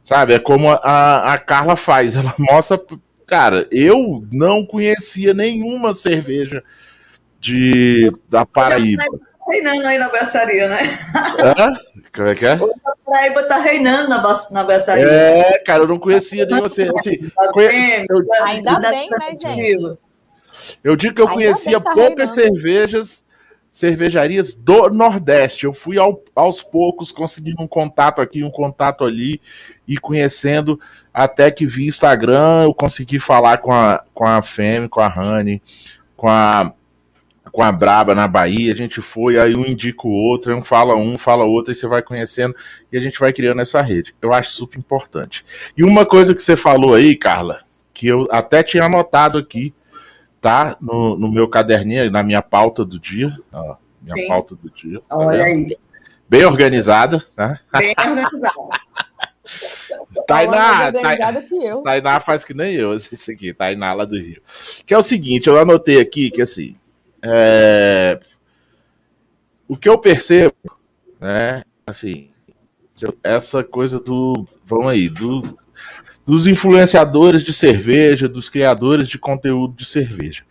Sabe? É como a, a Carla faz. Ela mostra cara, eu não conhecia nenhuma cerveja de da Paraíba. Tá reinando aí na berçaria, né? Como é que é? Hoje a Paraíba tá reinando na, na berçaria. É, cara, eu não conhecia nenhuma cerveja. Assim, conhe... Ainda bem, né, gente? Eu digo que eu Ainda conhecia tá poucas reinando. cervejas cervejarias do Nordeste. Eu fui ao, aos poucos conseguindo um contato aqui, um contato ali e conhecendo até que vi Instagram, eu consegui falar com a com a Femi, com a Rani, com a com a Braba na Bahia, a gente foi, aí um indica o outro, um fala um, fala outro, e você vai conhecendo e a gente vai criando essa rede. Eu acho super importante. E uma coisa que você falou aí, Carla, que eu até tinha anotado aqui, tá no, no meu caderninho, na minha pauta do dia. Ó, minha Sim. pauta do dia. Tá Olha aí. Bem organizada, né? Bem organizada. Tainá, Tainá faz que nem eu, esse aqui, Tainá lá do Rio. Que é o seguinte, eu anotei aqui que assim, é, o que eu percebo, né, assim, essa coisa do, vamos aí, do dos influenciadores de cerveja, dos criadores de conteúdo de cerveja.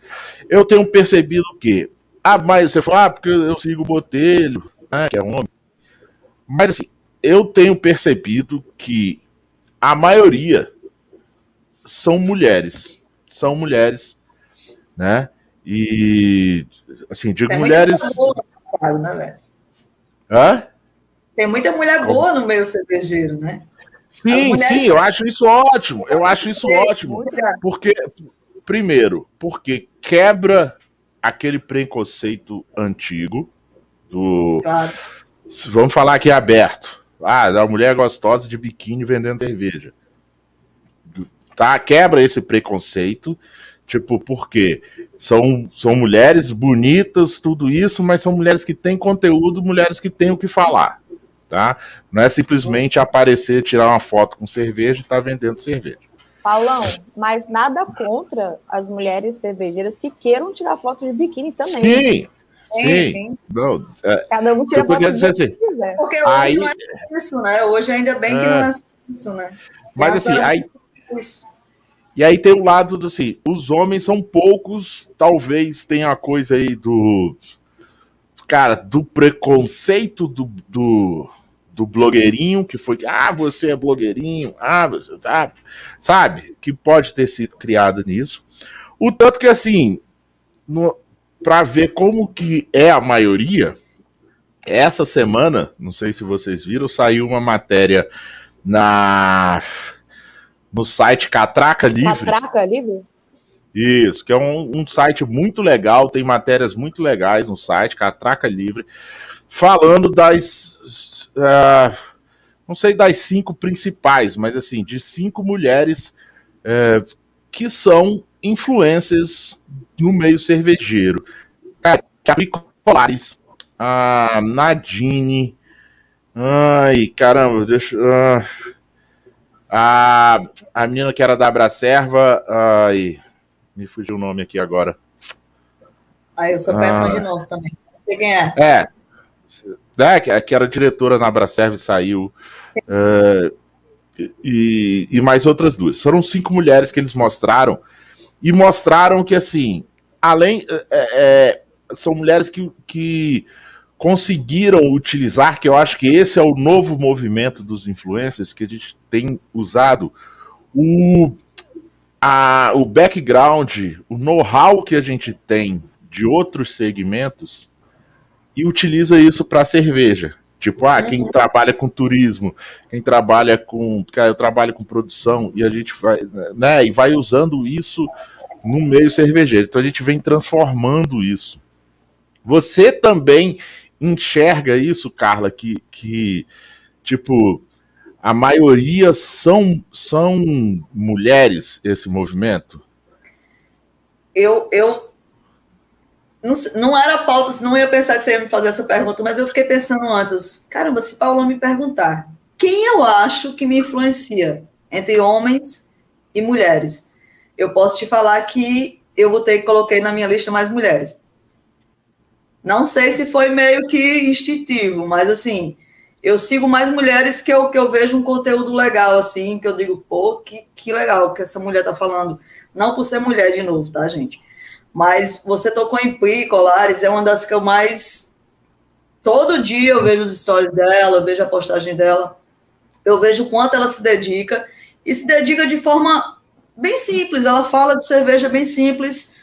Eu tenho percebido que, ah, mas você fala, ah, porque eu sigo o Botelho, né, que é um homem. Mas assim, eu tenho percebido que a maioria são mulheres. São mulheres, né? E assim, digo Tem mulheres. Boa, né, Hã? Tem muita mulher boa no meio cervejeiro, né? Sim, sim, eu acho isso ótimo. Eu acho isso ótimo. Porque, primeiro, porque quebra aquele preconceito antigo do. Claro. Vamos falar aqui aberto. Ah, da mulher gostosa de biquíni vendendo cerveja. Tá? Quebra esse preconceito. Tipo, porque são, são mulheres bonitas, tudo isso, mas são mulheres que têm conteúdo, mulheres que têm o que falar tá? Não é simplesmente aparecer, tirar uma foto com cerveja e estar tá vendendo cerveja. Paulão, mas nada contra as mulheres cervejeiras que queiram tirar foto de biquíni também. Sim, sim. sim. Não, é, Cada um tira foto dizer assim, quiser. Porque hoje aí, não é isso, né? Hoje ainda bem que é, não é isso, né? Mas assim, aí... Isso. E aí tem o lado do assim, os homens são poucos, talvez tenha a coisa aí do cara, do preconceito do, do do blogueirinho, que foi, ah, você é blogueirinho, ah, você sabe, sabe, que pode ter sido criado nisso. O tanto que, assim, para ver como que é a maioria, essa semana, não sei se vocês viram, saiu uma matéria na no site Catraca Livre. Catraca Livre? Isso, que é um, um, site muito legal, tem matérias muito legais no site, Catraca Livre, falando das uh, não sei das cinco principais, mas assim, de cinco mulheres uh, que são influências no meio cervejeiro. Capicolares, a Nadine, ai caramba, deixa. Uh, a, a menina que era da Abracerva, ai, me fugiu o nome aqui agora. Ah, eu sou péssima ah, de novo também. Você quem é? É, né, que era diretora na Abracerve saiu. Uh, e, e mais outras duas. Foram cinco mulheres que eles mostraram. E mostraram que, assim, além. É, é, são mulheres que, que conseguiram utilizar, que eu acho que esse é o novo movimento dos influencers que a gente tem usado, o, a, o background, o know-how que a gente tem de outros segmentos e utiliza isso para cerveja. Tipo, ah, quem trabalha com turismo, quem trabalha com. Cara, eu trabalho com produção e a gente vai, né? E vai usando isso no meio cervejeiro. Então a gente vem transformando isso. Você também enxerga isso, Carla, que, que tipo, a maioria são, são mulheres esse movimento? Eu, eu não, não era pauta, não ia pensar que você ia me fazer essa pergunta, mas eu fiquei pensando antes, caramba, se Paulo me perguntar, quem eu acho que me influencia entre homens e mulheres? Eu posso te falar que eu botei, coloquei na minha lista mais mulheres. Não sei se foi meio que instintivo, mas assim, eu sigo mais mulheres que eu, que eu vejo um conteúdo legal, assim, que eu digo, pô, que, que legal que essa mulher tá falando Não por ser mulher de novo, tá, gente? Mas você tocou em Pri Colares, é uma das que eu mais. Todo dia eu vejo os stories dela, eu vejo a postagem dela, eu vejo quanto ela se dedica, e se dedica de forma bem simples. Ela fala de cerveja bem simples,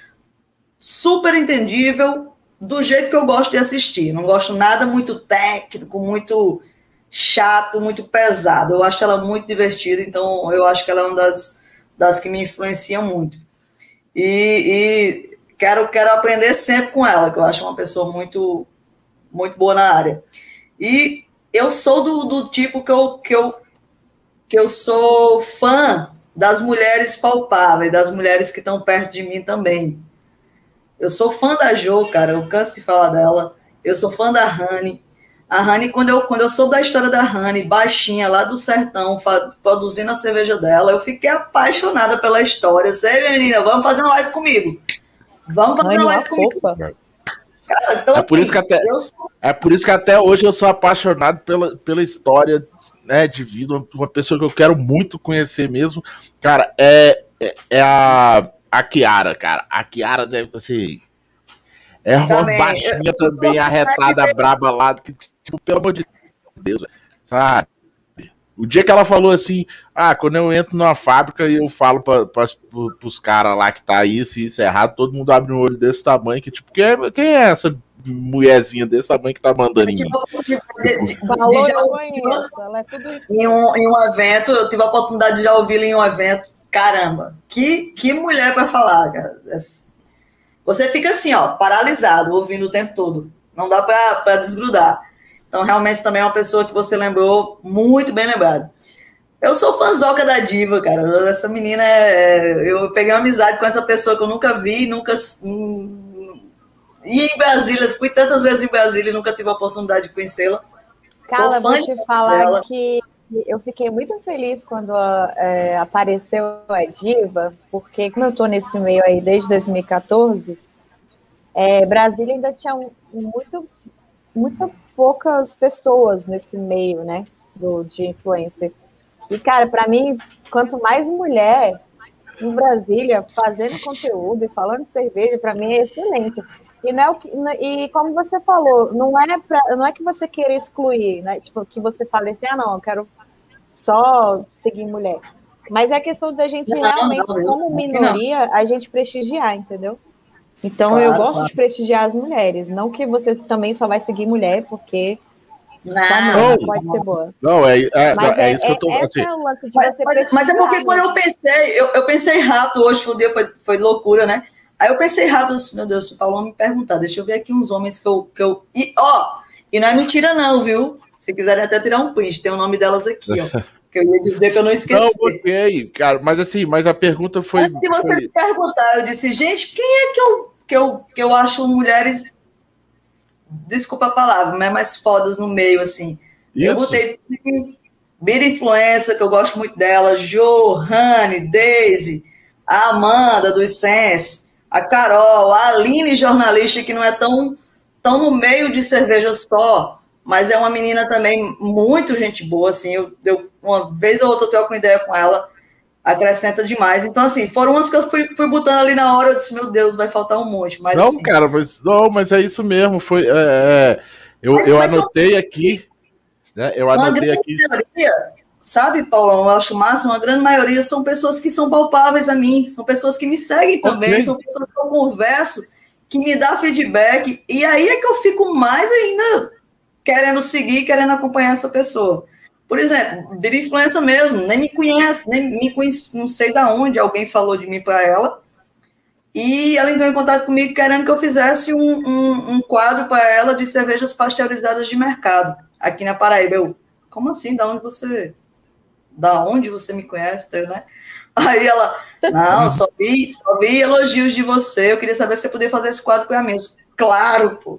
super entendível, do jeito que eu gosto de assistir. Não gosto nada muito técnico, muito chato, muito pesado. Eu acho ela muito divertida, então eu acho que ela é uma das, das que me influencia muito. E, e quero, quero aprender sempre com ela, que eu acho uma pessoa muito, muito boa na área. E eu sou do, do tipo que eu, que, eu, que eu sou fã das mulheres palpáveis, das mulheres que estão perto de mim também. Eu sou fã da Jo, cara, eu canso de falar dela. Eu sou fã da Rani. A Rani, quando eu, quando eu soube da história da Rani, baixinha, lá do sertão, produzindo a cerveja dela, eu fiquei apaixonada pela história. Sei, minha menina, vamos fazer uma live comigo. Vamos fazer Rani, uma live comigo. Cara, então, é, por isso que até, sou... é por isso que até hoje eu sou apaixonado pela, pela história né, de vida, uma pessoa que eu quero muito conhecer mesmo. Cara, é, é, é a a Kiara, cara. A Kiara deve ser. É uma também. baixinha também, arretada, braba lá. Que, tipo, pelo amor de Deus, sabe? O dia que ela falou assim, ah, quando eu entro numa fábrica e eu falo para os caras lá que tá isso e isso é errado, todo mundo abre um olho desse tamanho, que tipo, quem é, quem é essa mulherzinha desse tamanho que tá mandando em mim? Eu conheço, ela é um, em um evento, eu tive a oportunidade de já ouvi-la em um evento, caramba, que, que mulher para falar, cara. É você fica assim, ó, paralisado, ouvindo o tempo todo. Não dá para desgrudar. Então, realmente, também é uma pessoa que você lembrou muito bem lembrado. Eu sou fãzoca da diva, cara. Essa menina é. Eu peguei uma amizade com essa pessoa que eu nunca vi, nunca. E em Brasília, fui tantas vezes em Brasília e nunca tive a oportunidade de conhecê-la. Cara, vou te falar dela. que eu fiquei muito feliz quando é, apareceu a Diva, porque como eu estou nesse meio aí desde 2014, é, Brasília ainda tinha muito, muito poucas pessoas nesse meio, né, do, de influencer. E, cara, para mim, quanto mais mulher em Brasília fazendo conteúdo e falando de cerveja, para mim é excelente. E, não é o que, e como você falou, não é, pra, não é que você queira excluir, né? Tipo, que você fale assim, ah, não, eu quero só seguir mulher. Mas é questão da gente não, realmente, não, como minoria, a gente prestigiar, entendeu? Então claro, eu gosto claro. de prestigiar as mulheres, não que você também só vai seguir mulher, porque não, não pode ser boa. Não, é, é, mas é, é isso que eu tô é, assim. É mas, mas, mas, é porque quando eu pensei, eu, eu pensei rápido, hoje o dia foi, foi loucura, né? Aí eu pensei rápido, assim, meu Deus, se o Paulo me perguntar, deixa eu ver aqui uns homens que eu. Que eu e, ó, e não é mentira, não, viu? Se quiserem até tirar um print, tem o nome delas aqui, ó. que eu ia dizer que eu não esqueci. Não, ok, cara, mas assim, mas a pergunta foi. Antes de você foi... me perguntar, eu disse, gente, quem é que eu, que eu, que eu acho mulheres. Desculpa a palavra, mas mais fodas no meio, assim. Isso. Eu botei Bira Influência, que eu gosto muito dela, Johanne, Daisy, a Amanda do Sense, a Carol, a Aline, jornalista, que não é tão, tão no meio de cerveja só, mas é uma menina também muito gente boa, assim, eu, eu uma vez ou outra eu troco uma ideia com ela, acrescenta demais. Então, assim, foram umas que eu fui, fui botando ali na hora, eu disse, meu Deus, vai faltar um monte. Mas, não, assim, cara, mas, não, mas é isso mesmo, foi, é, é, eu, mas, eu mas anotei são... aqui, né, eu anotei aqui... Maioria, sabe, Paulão, eu acho massa, uma grande maioria são pessoas que são palpáveis a mim, são pessoas que me seguem também, okay. são pessoas que eu converso, que me dá feedback, e aí é que eu fico mais ainda querendo seguir, querendo acompanhar essa pessoa. Por exemplo, de influência mesmo, nem me conhece, nem me conhece, não sei da onde, alguém falou de mim para ela. E ela entrou em contato comigo querendo que eu fizesse um, um, um quadro para ela de cervejas pasteurizadas de mercado, aqui na Paraíba. Eu, como assim? Da onde você. Da onde você me conhece, né? Aí ela, não, só vi, só vi elogios de você. Eu queria saber se você podia fazer esse quadro para mim. Claro, pô.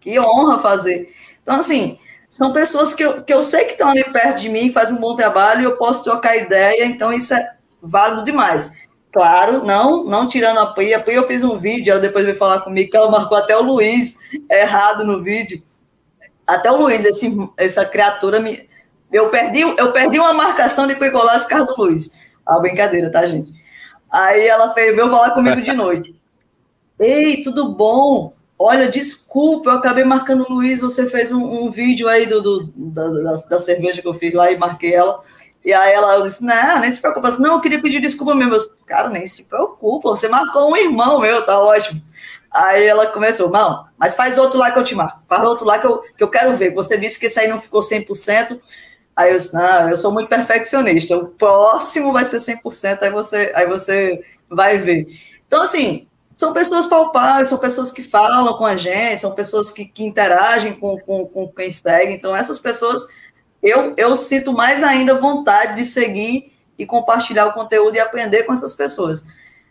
Que honra fazer. Então, assim, são pessoas que eu, que eu sei que estão ali perto de mim, fazem um bom trabalho, e eu posso trocar ideia, então isso é válido demais. Claro, não não tirando a Pri. A Pri eu fiz um vídeo, ela depois veio falar comigo que ela marcou até o Luiz errado no vídeo. Até o Luiz, esse, essa criatura me. Eu perdi, eu perdi uma marcação de picolagem por causa do Luiz. Ah, brincadeira, tá, gente? Aí ela veio falar comigo de noite. Ei, tudo bom? Olha, desculpa, eu acabei marcando o Luiz, você fez um, um vídeo aí do, do da, da, cerveja que eu fiz lá e marquei ela. E aí ela disse, não, nem se preocupa. Não, eu queria pedir desculpa mesmo. Eu disse, cara, nem se preocupa, você marcou um irmão meu, tá ótimo. Aí ela começou, não, mas faz outro lá que eu te marco. Faz outro lá que eu, que eu quero ver. Você disse que esse aí não ficou 100%. Aí eu disse, não, eu sou muito perfeccionista. O próximo vai ser 100%, aí você, aí você vai ver. Então, assim, são pessoas palpáveis, são pessoas que falam com a gente, são pessoas que, que interagem com, com, com quem segue. Então, essas pessoas, eu, eu sinto mais ainda vontade de seguir e compartilhar o conteúdo e aprender com essas pessoas.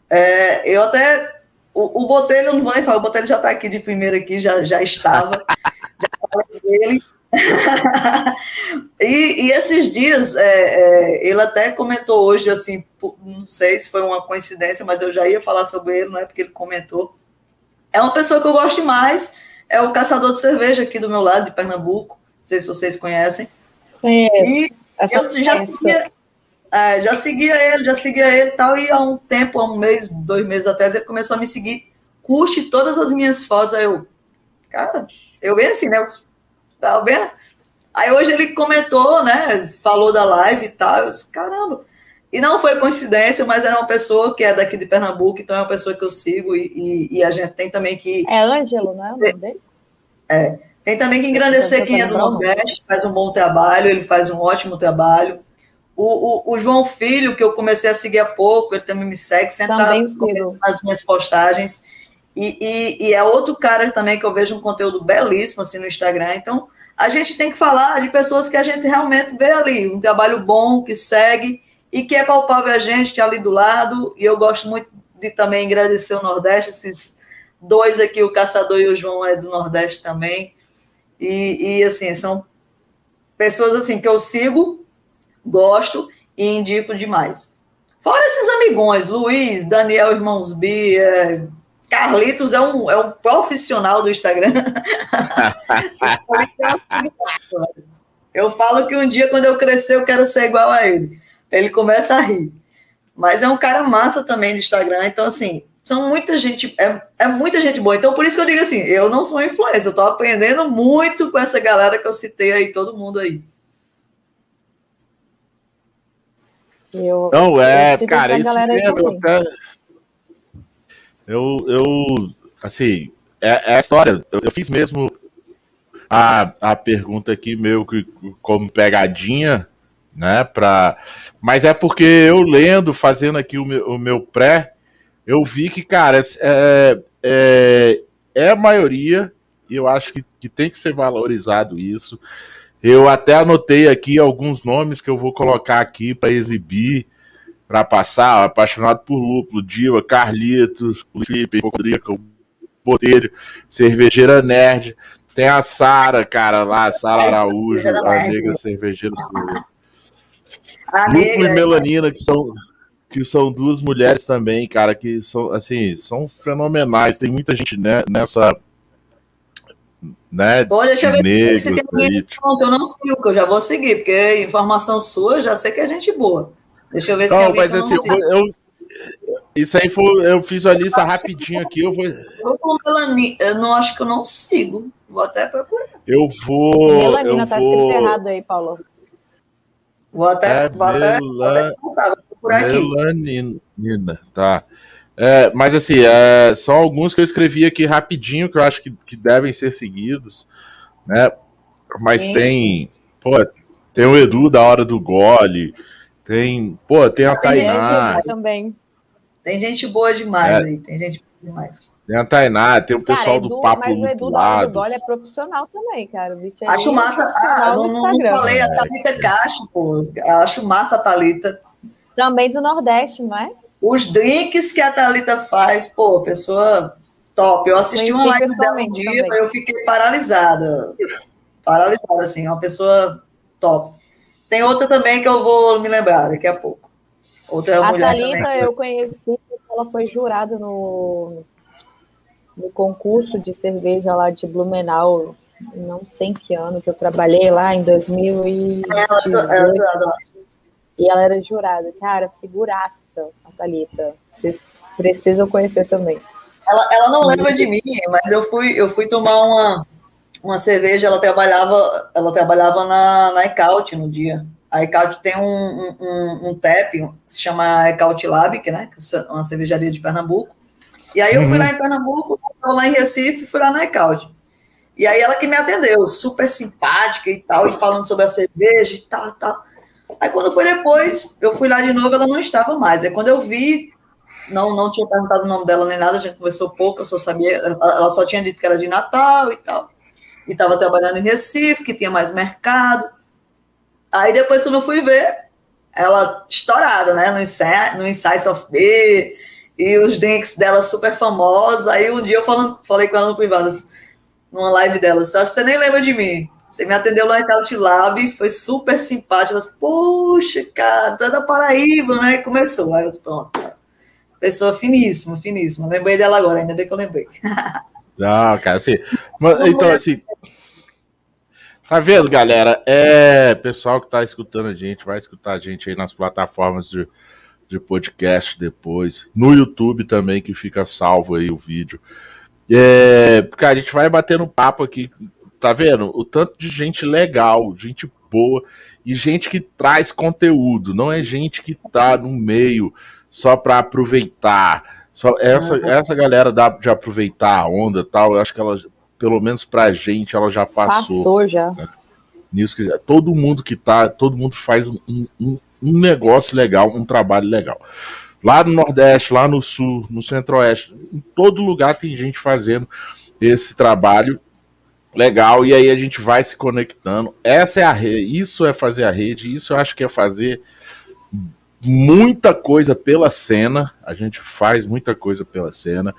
É, eu até. O, o Botelho, não vou nem falar, o Botelho já está aqui de primeiro aqui, já, já estava. já falei dele. E, e, esses dias, é, é, ele até comentou hoje, assim, não sei se foi uma coincidência, mas eu já ia falar sobre ele, não é porque ele comentou. É uma pessoa que eu gosto demais, é o caçador de cerveja aqui do meu lado, de Pernambuco, não sei se vocês conhecem. E eu já seguia, é, já seguia ele, já seguia ele e tal, e há um tempo, há um mês, dois meses atrás, ele começou a me seguir, curte todas as minhas fotos, aí eu, cara, eu bem assim, né, Tá vendo? Aí hoje ele comentou, né? Falou da live e tal. Eu disse, caramba. E não foi coincidência, mas era uma pessoa que é daqui de Pernambuco, então é uma pessoa que eu sigo e, e, e a gente tem também que. É Ângelo, não é o nome dele? É. Tem também que engrandecer quem é do Nordeste, faz um bom trabalho, ele faz um ótimo trabalho. O, o, o, João Filho, que eu comecei a seguir há pouco, ele também me segue, sempre está nas minhas postagens. E, e, e, é outro cara também que eu vejo um conteúdo belíssimo assim no Instagram. Então, a gente tem que falar de pessoas que a gente realmente vê ali, um trabalho bom, que segue e que é palpável a gente é ali do lado. E eu gosto muito de também agradecer o Nordeste, esses dois aqui, o Caçador e o João é do Nordeste também. E, e assim, são pessoas assim que eu sigo, gosto e indico demais. Fora esses amigões, Luiz, Daniel Irmãos B, é, Carlitos é um, é um profissional do Instagram. eu falo que um dia, quando eu crescer, eu quero ser igual a ele. Ele começa a rir. Mas é um cara massa também do Instagram. Então, assim, são muita gente, é, é muita gente boa. Então, por isso que eu digo assim, eu não sou influencer, eu tô aprendendo muito com essa galera que eu citei aí, todo mundo aí. Eu, não, é, cara, isso mesmo, até, eu, eu assim, é, é a história. Eu, eu, fiz mesmo a, a pergunta aqui meio que como pegadinha, né? Pra, mas é porque eu lendo, fazendo aqui o meu, o meu pré, eu vi que, cara, é, é, é a maioria, e eu acho que, que tem que ser valorizado isso. Eu até anotei aqui alguns nomes que eu vou colocar aqui para exibir para passar, apaixonado por lúpulo, Diva, Carlitos, Felipe, Rodrigo, Botelho, Cervejeira Nerd. Tem a Sara, cara, lá, Sara Araújo, a nega cervejeira Lúpulo e Melanina, que são, que são duas mulheres também, cara, que são, assim, são fenomenais. Tem muita gente né, nessa. Né, Pô, deixa eu ver se tem alguém que eu não sigo, que eu já vou seguir, porque informação sua, já sei que é gente boa. Deixa eu ver não, se alguém mas assim, eu, isso aí foi, eu fiz a lista rapidinho aqui. Eu vou. Eu, com melanina, eu não acho que eu não sigo. Vou até procurar. Eu vou. Melanina eu tá vou... escrito errado aí, Paulo. Vou até, é, vou até, até Melanina, tá. É, mas assim, é, são alguns que eu escrevi aqui rapidinho que eu acho que, que devem ser seguidos, né? Mas tem, pô, tem o Edu da hora do gole, tem, pô, tem a tem Tainá. também. Tem gente boa demais é. aí, tem gente boa demais. Tem a Tainá, tem o pessoal cara, Edu, do Papo Mas o Edu Gole é profissional também, cara. O bicho é Acho massa. Ah, não, não falei a Thalita Castro, pô. Acho massa a Thalita. Também do Nordeste, não é? Os drinks que a Thalita faz, pô, pessoa top. Eu assisti uma live dela um dia, também. eu fiquei paralisada. Paralisada, assim, uma pessoa top. Tem outra também que eu vou me lembrar daqui a pouco. Outra a mulher Thalita também. eu conheci, ela foi jurada no, no concurso de cerveja lá de Blumenau, não sei em que ano que eu trabalhei lá, em 2018. E ela era jurada. Cara, figuraça, a Thalita. Vocês precisam conhecer também. Ela, ela não lembra de mim, mas eu fui, eu fui tomar uma, uma cerveja, ela trabalhava, ela trabalhava na, na Ecaut no dia. A Ecaut tem um, um, um TAP, que se chama Ecaut Lab, que, né, que é uma cervejaria de Pernambuco. E aí eu fui uhum. lá em Pernambuco, lá em Recife, fui lá na Ecaut. E aí ela que me atendeu, super simpática e tal, e falando sobre a cerveja e tal, tal. Aí quando foi depois, eu fui lá de novo, ela não estava mais. Aí quando eu vi, não, não tinha perguntado o nome dela nem nada, a gente conversou pouco, eu só sabia, ela só tinha dito que era de Natal e tal. E estava trabalhando em Recife, que tinha mais mercado. Aí depois, quando eu fui ver, ela estourada, né? No, Insight, no Insights of Beer, e os drinks dela super famosos. Aí um dia eu falando, falei com ela no privado, numa live dela, acho que você nem lembra de mim. Você me atendeu lá em Couch Lab, foi super simpática. Ela disse, Poxa, cara, tu é da Paraíba, né? E começou. Aí eu disse, pronto. Pessoa finíssima, finíssima. Lembrei dela agora, ainda bem que eu lembrei. Ah, cara, assim. Mas, então, assim. Tá vendo, galera? É, pessoal que tá escutando a gente, vai escutar a gente aí nas plataformas de, de podcast depois. No YouTube também, que fica salvo aí o vídeo. É, porque a gente vai batendo papo aqui tá vendo? O tanto de gente legal, gente boa e gente que traz conteúdo, não é gente que tá no meio só para aproveitar. Só essa essa galera dá de aproveitar a onda, tal, eu acho que ela pelo menos pra gente ela já passou. Passou já. Né? Nisso que todo mundo que tá, todo mundo faz um, um, um negócio legal, um trabalho legal. Lá no Nordeste, lá no Sul, no Centro-Oeste, em todo lugar tem gente fazendo esse trabalho Legal, e aí a gente vai se conectando. Essa é a rede, isso é fazer a rede, isso eu acho que é fazer muita coisa pela cena. A gente faz muita coisa pela cena.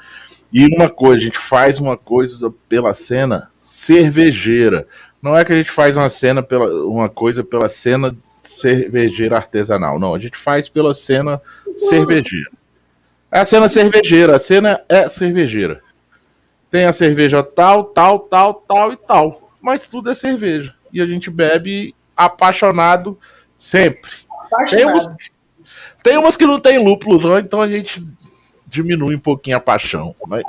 E uma coisa, a gente faz uma coisa pela cena cervejeira. Não é que a gente faz uma cena pela uma coisa pela cena cervejeira artesanal. Não, a gente faz pela cena cervejeira. É a cena cervejeira, a cena é cervejeira. Tem a cerveja tal, tal, tal, tal e tal. Mas tudo é cerveja. E a gente bebe apaixonado sempre. Apaixonado. Tem, tem umas que não tem lúpulo, não, então a gente diminui um pouquinho a paixão. Mas...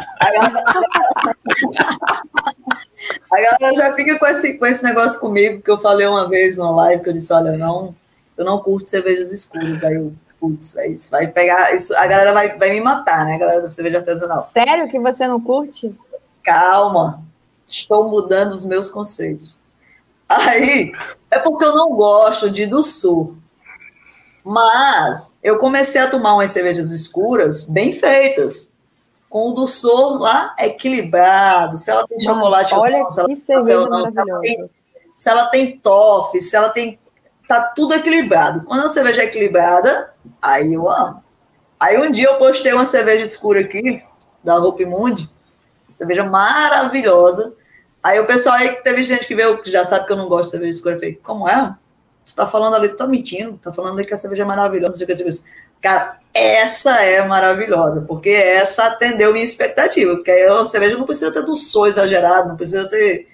A galera já fica com esse, com esse negócio comigo, que eu falei uma vez numa live que eu disse, olha, eu não, eu não curto cervejas escuras. Aí eu putz, é isso. Vai pegar. Isso, a galera vai, vai me matar, né? A galera da cerveja artesanal. Sério que você não curte? calma, estou mudando os meus conceitos. Aí, é porque eu não gosto de do sul. Mas eu comecei a tomar umas cervejas escuras bem feitas. Com o do sul lá equilibrado. Se ela tem chocolate olha ou não, se ela, cerveja não, se ela tem, se ela tem toffee, se ela tem. Tá tudo equilibrado. Quando a cerveja é equilibrada, aí eu amo. Aí um dia eu postei uma cerveja escura aqui, da Hope Mundi, cerveja maravilhosa. Aí o pessoal aí que teve gente que veio, que já sabe que eu não gosto de cerveja escura, eu falei, como é? Tu tá falando ali, tu tá mentindo, tá falando ali que a cerveja é maravilhosa, Cara, essa é maravilhosa, porque essa atendeu minha expectativa, porque aí a cerveja não precisa ter do som exagerado, não precisa ter.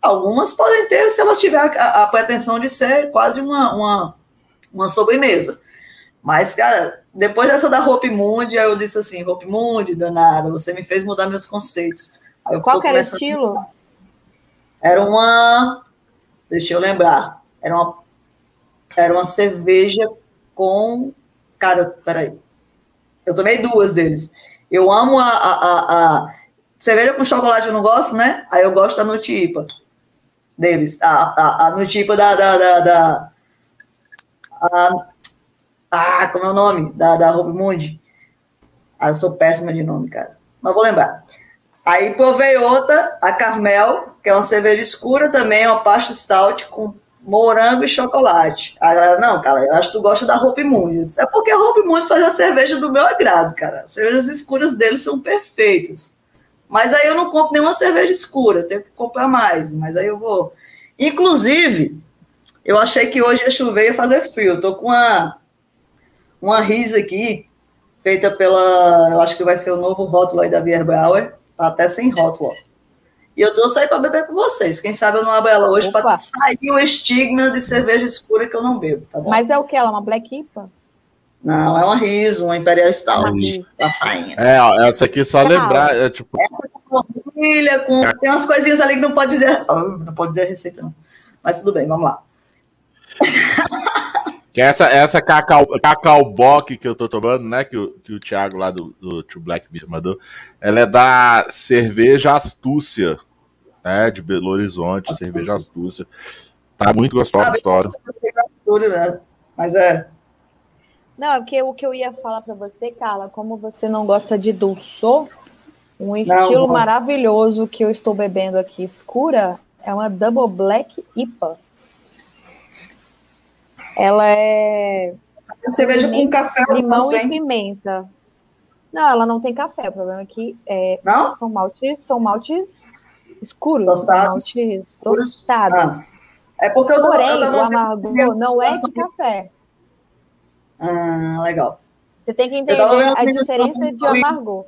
Algumas podem ter se ela tiver a, a pretensão de ser quase uma, uma, uma sobremesa. Mas, cara, depois dessa da Hope Mundi, aí eu disse assim, Hope Mundi, danada, você me fez mudar meus conceitos. Qual que era o estilo? Era uma, deixa eu lembrar, era uma, era uma cerveja com, cara, peraí, eu tomei duas deles. Eu amo a, a, a, a cerveja com chocolate, eu não gosto, né? Aí eu gosto da Nutipa deles, a, a, a Nutipa da, da, da, da a, ah, como é o nome? Da, da Ruby Mundi. Ah, eu sou péssima de nome, cara. Mas vou lembrar. Aí provei outra, a Carmel, que é uma cerveja escura também, uma pasta stout com morango e chocolate. A galera, não, cara, eu acho que tu gosta da Hope Mundi. É porque a Hope Mundi faz a cerveja do meu agrado, cara. As cervejas escuras deles são perfeitas. Mas aí eu não compro nenhuma cerveja escura, tenho que comprar mais. Mas aí eu vou. Inclusive, eu achei que hoje ia chover e ia fazer frio. Eu tô com uma uma risa aqui, feita pela, eu acho que vai ser o novo rótulo aí da Beer Brauer, tá até sem rótulo. E eu trouxe aí para beber com vocês. Quem sabe eu não abro ela hoje para sair o estigma de cerveja escura que eu não bebo, tá bom? Mas é o que? Ela é uma Black IPA? Não, é uma riso, uma Imperial Stout. Tá saindo. É, ó, essa aqui só lembrar. É, tipo... Essa com família, com... tem umas coisinhas ali que não pode dizer. Não pode dizer a receita, não. Mas tudo bem, vamos lá. Que essa, essa cacau, cacau bock que eu tô tomando, né? Que o, que o Thiago lá do, do Tio Black me mandou, ela é da cerveja Astúcia, né? De Belo Horizonte, Astúcia. cerveja Astúcia. Tá muito gostosa ah, a história. Né? Mas é. Não, o que, o que eu ia falar para você, Carla, como você não gosta de dulçor, um estilo não, maravilhoso que eu estou bebendo aqui escura é uma Double Black IPA. Ela é. Cerveja com café limão e pimenta. Não, ela não tem café. O problema é que é, não? são maltes, são maltes escuros, tostados. maltes tostados. Ah. É porque eu Porém, eu o amargor não é de café. Ah, legal. Você tem que entender a diferença de amargor.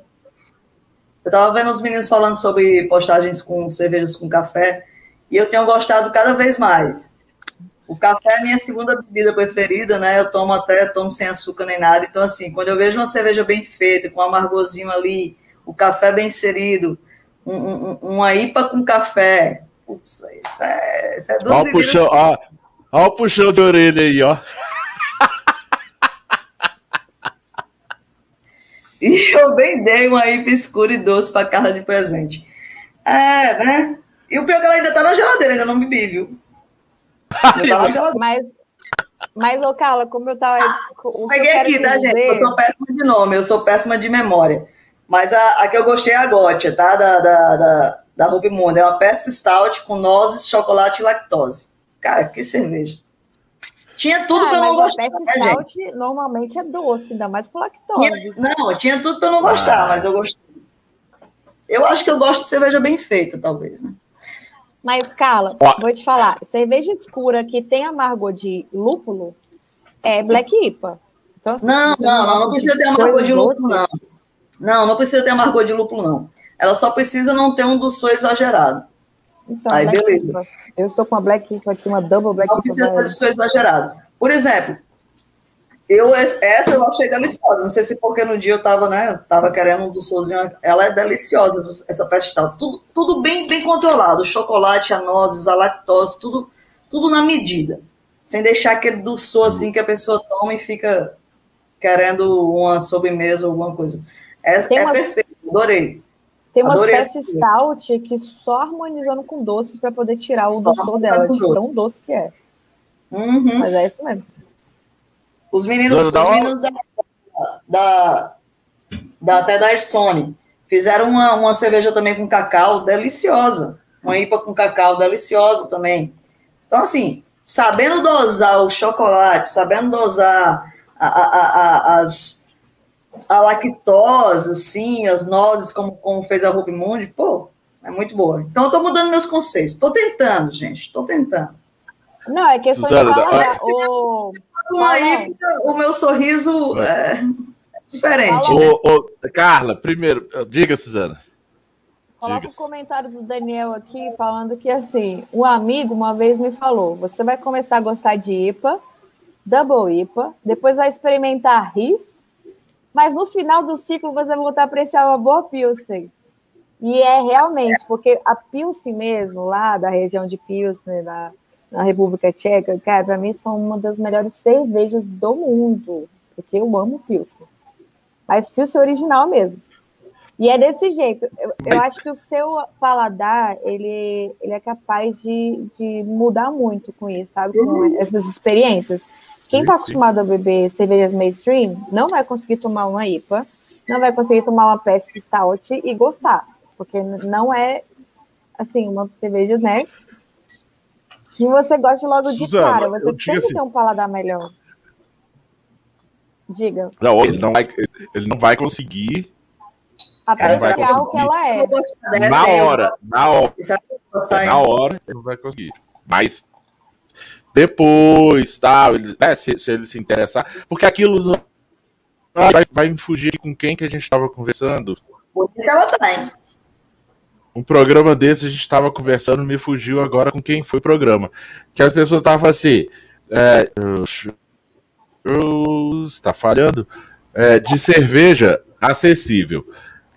Eu estava vendo os meninos falando sobre postagens com cervejas com café e eu tenho gostado cada vez mais. O café é a minha segunda bebida preferida, né? Eu tomo até, tomo sem açúcar nem nada. Então, assim, quando eu vejo uma cerveja bem feita, com um amargozinho ali, o café bem inserido, um, um, uma IPA com café, putz, isso é, isso é duas ó, puxão, ó, ó o puxão de orelha aí, ó. e eu bem dei uma IPA escura e doce para casa de presente. É, né? E o pior é que ela ainda tá na geladeira, ainda não bebi, viu? mas, mas, ô Carla, como eu tava. Peguei aqui, tá, dizer... gente? Eu sou péssima de nome, eu sou péssima de memória. Mas a, a que eu gostei é a Gotia, tá? Da, da, da, da Ruby Mundo. É uma peça stout com nozes, chocolate e lactose. Cara, que cerveja. Tinha tudo ah, pra eu não gostar. Né, stout gente? normalmente é doce, ainda mais com lactose. Tinha, não, tinha tudo pra eu não gostar, ah. mas eu gostei. Eu acho que eu gosto de cerveja bem feita, talvez, né? Mas, Carla, Ó. vou te falar, cerveja escura que tem amargor de lúpulo é Black IPA. Então, assim, não, não, não, não precisa ter amargor de lúpulo, não. Não, não precisa ter amargor de lúpulo, não. Ela só precisa não ter um doçor exagerado. Então, Aí, beleza. IPA. Eu estou com uma Black IPA aqui, uma Double Black não IPA. Não precisa ter doçor exagerado. Por exemplo, eu, essa eu achei deliciosa. Não sei se porque no dia eu tava, né? Tava querendo um doçorzinho. Ela é deliciosa, essa pestal. Tudo, tudo bem, bem controlado. O chocolate, a nozes, a lactose, tudo, tudo na medida. Sem deixar aquele doçor assim que a pessoa toma e fica querendo uma sobremesa ou alguma coisa. Essa é, é perfeito, adorei. Tem umas peças stout que só harmonizando com doce para poder tirar o doçor dela, de tão doce que é. Uhum. Mas é isso mesmo. Os meninos, os meninos da, da, da, até da Sony fizeram uma, uma cerveja também com cacau deliciosa. Uma IPA com cacau deliciosa também. Então, assim, sabendo dosar o chocolate, sabendo dosar a, a, a, as, a lactose, assim, as nozes, como, como fez a Ruby Mundi, pô, é muito boa. Então, eu tô mudando meus conceitos. Tô tentando, gente, tô tentando. Não, é questão Suzana, de falar, o... aí, o meu sorriso é diferente. Ô, ô, Carla, primeiro, diga, Suzana. Coloca o um comentário do Daniel aqui falando que assim, um amigo uma vez me falou: você vai começar a gostar de IPA, Double IPA, depois vai experimentar RIS, mas no final do ciclo você vai voltar a apreciar uma boa Pilsen. E é realmente, porque a Pilsen mesmo, lá da região de Pilsen, da, na República Tcheca, cara, para mim são uma das melhores cervejas do mundo, porque eu amo Pilsen. Mas Pilsen original mesmo. E é desse jeito. Eu, eu, acho que o seu paladar, ele, ele é capaz de, de mudar muito com isso, sabe? Com uhum. essas experiências. Quem está acostumado a beber cervejas mainstream não vai conseguir tomar uma IPA, não vai conseguir tomar uma PS Stout e gostar, porque não é, assim, uma cerveja, né, que você goste logo de Suzana, cara. Você tem que assim, ter um paladar melhor. Diga. Não, ele não vai, ele não vai conseguir apreciar o que ela é. Na hora, na hora. Na hora, ele não vai conseguir. Mas depois, tal, ele, né, se, se, ele se interessar, porque aquilo vai, vai me fugir com quem que a gente estava conversando. Porque ela tá, hein? Um programa desse, a gente estava conversando, me fugiu agora com quem foi o programa. Que a pessoa tava assim. É, está falhando? É, de cerveja acessível.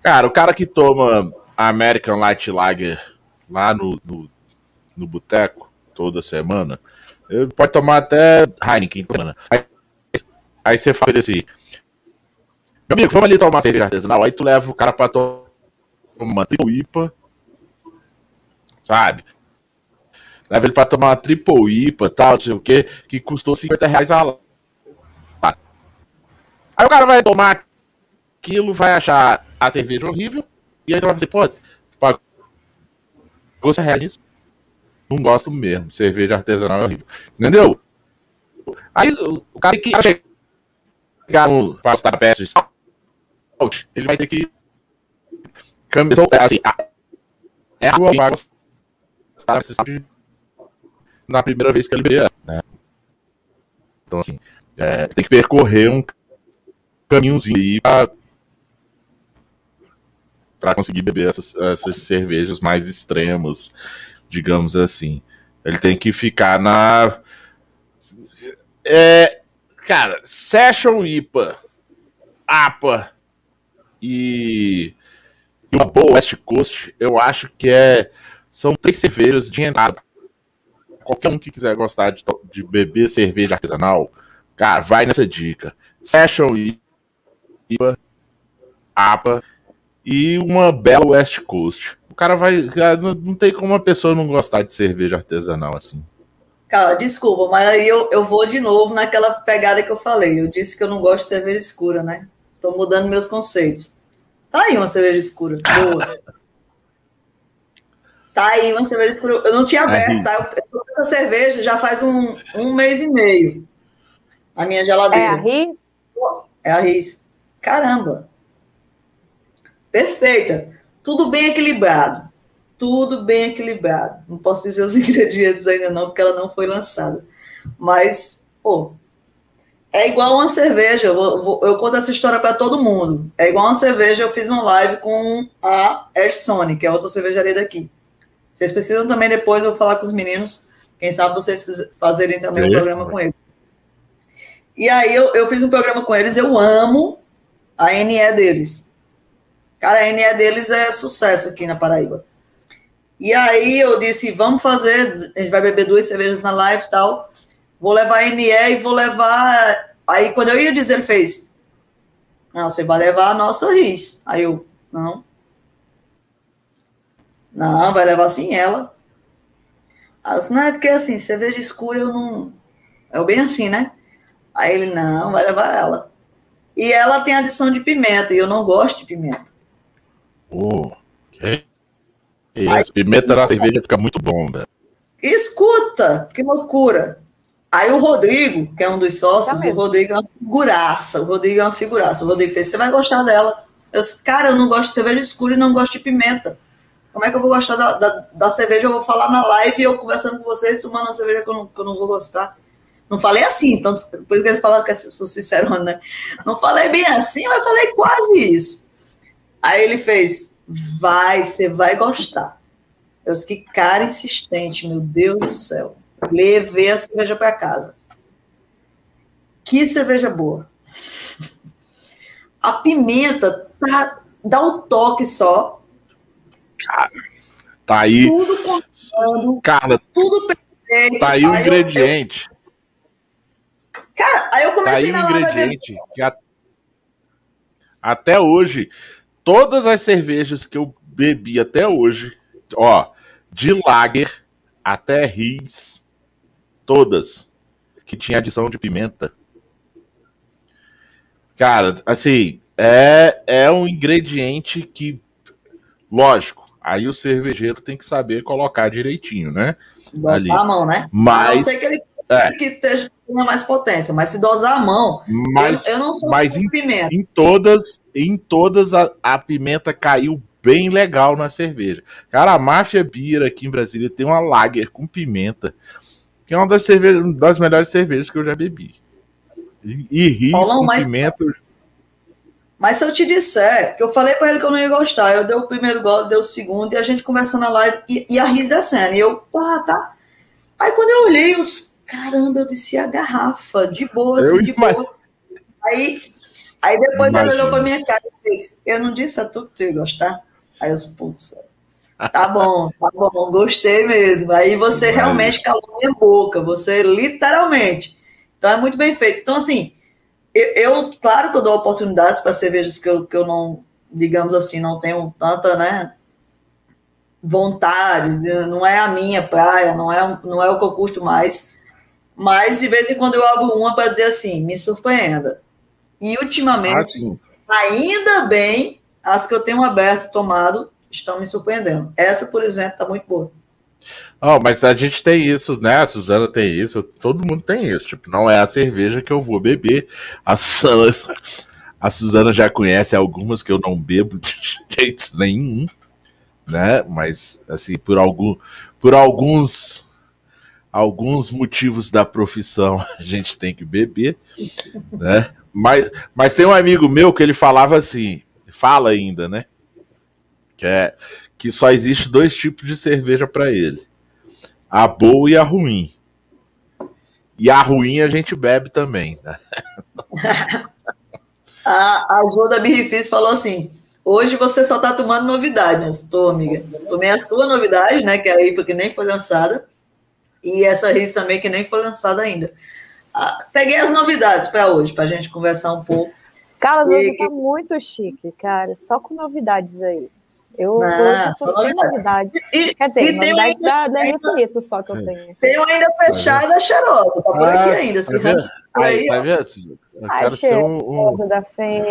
Cara, o cara que toma American Light Lager lá no, no, no boteco toda semana, ele pode tomar até Heineken semana. Aí, aí você fala assim, meu amigo, vamos ali tomar cerveja artesanal. Aí tu leva o cara pra tomar uma triple IPA, sabe? Leva ele pra tomar uma triple IPA, tal, não sei o que, que custou 50 reais a lata. Aí o cara vai tomar aquilo, vai achar a cerveja horrível, e aí vai dizer, pô, você pagou 100 reais nisso? Não gosto mesmo, cerveja artesanal é horrível. Entendeu? Aí o cara que chegar no pastar perto de ele vai ter que caminhar assim, é a rua na primeira vez que ele beber, né? Então assim, é, tem que percorrer um caminhozinho aí pra, pra conseguir beber essas, essas cervejas mais extremas, digamos assim. Ele tem que ficar na. É, cara, Session IPA, APA e, e uma boa West Coast, eu acho que é são três cervejas de entrada. Qualquer um que quiser gostar de, de beber cerveja artesanal, cara, vai nessa dica. Session IPA, APA e uma bela West Coast. O cara vai. Não, tem como uma pessoa não gostar de cerveja artesanal assim. Cara, desculpa, mas aí eu, eu vou de novo naquela pegada que eu falei. Eu disse que eu não gosto de cerveja escura, né? Estou mudando meus conceitos. Tá aí uma cerveja escura. Boa. Tá aí uma cerveja escura. Eu não tinha aberto, tá? Eu tô essa cerveja já faz um, um mês e meio. A minha geladeira. É a Riz? É a Riz. Caramba. Perfeita. Tudo bem equilibrado. Tudo bem equilibrado. Não posso dizer os ingredientes ainda não, porque ela não foi lançada. Mas, pô, é igual uma cerveja. Eu, vou, eu conto essa história para todo mundo. É igual uma cerveja. Eu fiz uma live com a Air Sony, que é outra cervejaria daqui. Vocês precisam também depois eu vou falar com os meninos. Quem sabe vocês fazerem também um programa com eles. E aí eu, eu fiz um programa com eles. Eu amo a NE deles. Cara, a NE deles é sucesso aqui na Paraíba. E aí eu disse, vamos fazer, a gente vai beber duas cervejas na live e tal vou levar a NE e vou levar. Aí quando eu ia dizer, ele fez. Não, você vai levar a nossa RIS. Aí eu, não. Não, vai levar sim ela. As, não é porque assim, cerveja escura eu não. É bem assim, né? Aí ele, não, vai levar ela. E ela tem adição de pimenta, e eu não gosto de pimenta. Oh, que isso. Pimenta na cerveja fica muito bom, velho. Escuta, que loucura. Aí o Rodrigo, que é um dos sócios, tá o Rodrigo é uma figuraça. O Rodrigo é uma figuraça. O Rodrigo fez, você vai gostar dela. Eu disse, cara, eu não gosto de cerveja escura e não gosto de pimenta. Como é que eu vou gostar da, da, da cerveja? Eu vou falar na live eu conversando com vocês, tomando uma cerveja que eu não, que eu não vou gostar. Não falei assim, então, por isso que ele falou que eu sou sincero, né? Não falei bem assim, mas falei quase isso. Aí ele fez, vai, você vai gostar. Eu disse, que cara insistente, meu Deus do céu. Levei a cerveja para casa. Que cerveja boa. A pimenta tá, dá um toque só. Cara, tá aí. Tudo contando. Cara, tudo perfeito. Tá aí o ingrediente. Eu... Cara, aí eu comecei tá aí o ingrediente que a... até hoje, todas as cervejas que eu bebi até hoje, ó, de lager até ris, Todas. Que tinha adição de pimenta. Cara, assim, é, é um ingrediente que, lógico, aí o cervejeiro tem que saber colocar direitinho, né? Dosar Ali. a mão, né? Mas. Eu sei que ele é. que esteja mais potência, mas se dosar a mão, mas, eu, eu não sou mas em, pimenta. Em todas, em todas a, a, pimenta caiu bem legal na cerveja. Cara, a Máfia Beer aqui em Brasília tem uma lager com pimenta que é uma das, cervejas, das melhores cervejas que eu já bebi. E, e ris com mas... pimenta. Mas se eu te disser, que eu falei para ele que eu não ia gostar, eu dei o primeiro gole, dei o segundo, e a gente conversando na live, e, e a Riz descendo, e eu, pá, tá. Aí quando eu olhei, os caramba, eu desci a garrafa, de boa, assim, eu de boa. Aí, aí depois Imagina. ele olhou pra minha cara e fez, eu não disse a tu que tu ia gostar? Aí eu, putz, tá bom, tá bom, gostei mesmo. Aí você Imagina. realmente calou minha boca, você literalmente. Então é muito bem feito. Então, assim, eu, eu, claro que eu dou oportunidades para cervejas que eu, que eu não, digamos assim, não tenho tanta, né, vontade, não é a minha praia, não é, não é o que eu curto mais, mas de vez em quando eu abro uma para dizer assim, me surpreenda. E ultimamente, ah, ainda bem, as que eu tenho aberto, tomado, estão me surpreendendo. Essa, por exemplo, está muito boa. Oh, mas a gente tem isso, né? A Suzana tem isso, todo mundo tem isso. Tipo, não é a cerveja que eu vou beber. A Suzana, a Suzana já conhece algumas que eu não bebo de jeito nenhum, né? Mas, assim, por, algum, por alguns alguns motivos da profissão a gente tem que beber, né? Mas, mas tem um amigo meu que ele falava assim, fala ainda, né? Que é que só existe dois tipos de cerveja para ele a boa e a ruim. E a ruim a gente bebe também. Né? a, a Jo da Birrifis falou assim: hoje você só tá tomando novidades. Tô, amiga. Tomei a sua novidade, né? Que é a IPA que nem foi lançada. E essa RIS também que nem foi lançada ainda. Ah, peguei as novidades para hoje, para a gente conversar um pouco. Carlos, e... você tá muito chique, cara. Só com novidades aí. Eu ah, sou sem novidade. E, Quer dizer, e novidade ainda, da, da Infinito só que Sim. eu tenho. Tem uma ainda fechada, cheirosa. Tá por ah, aqui ainda. Se tá vendo? Aí, tá vendo? Eu quero ser um, um... Da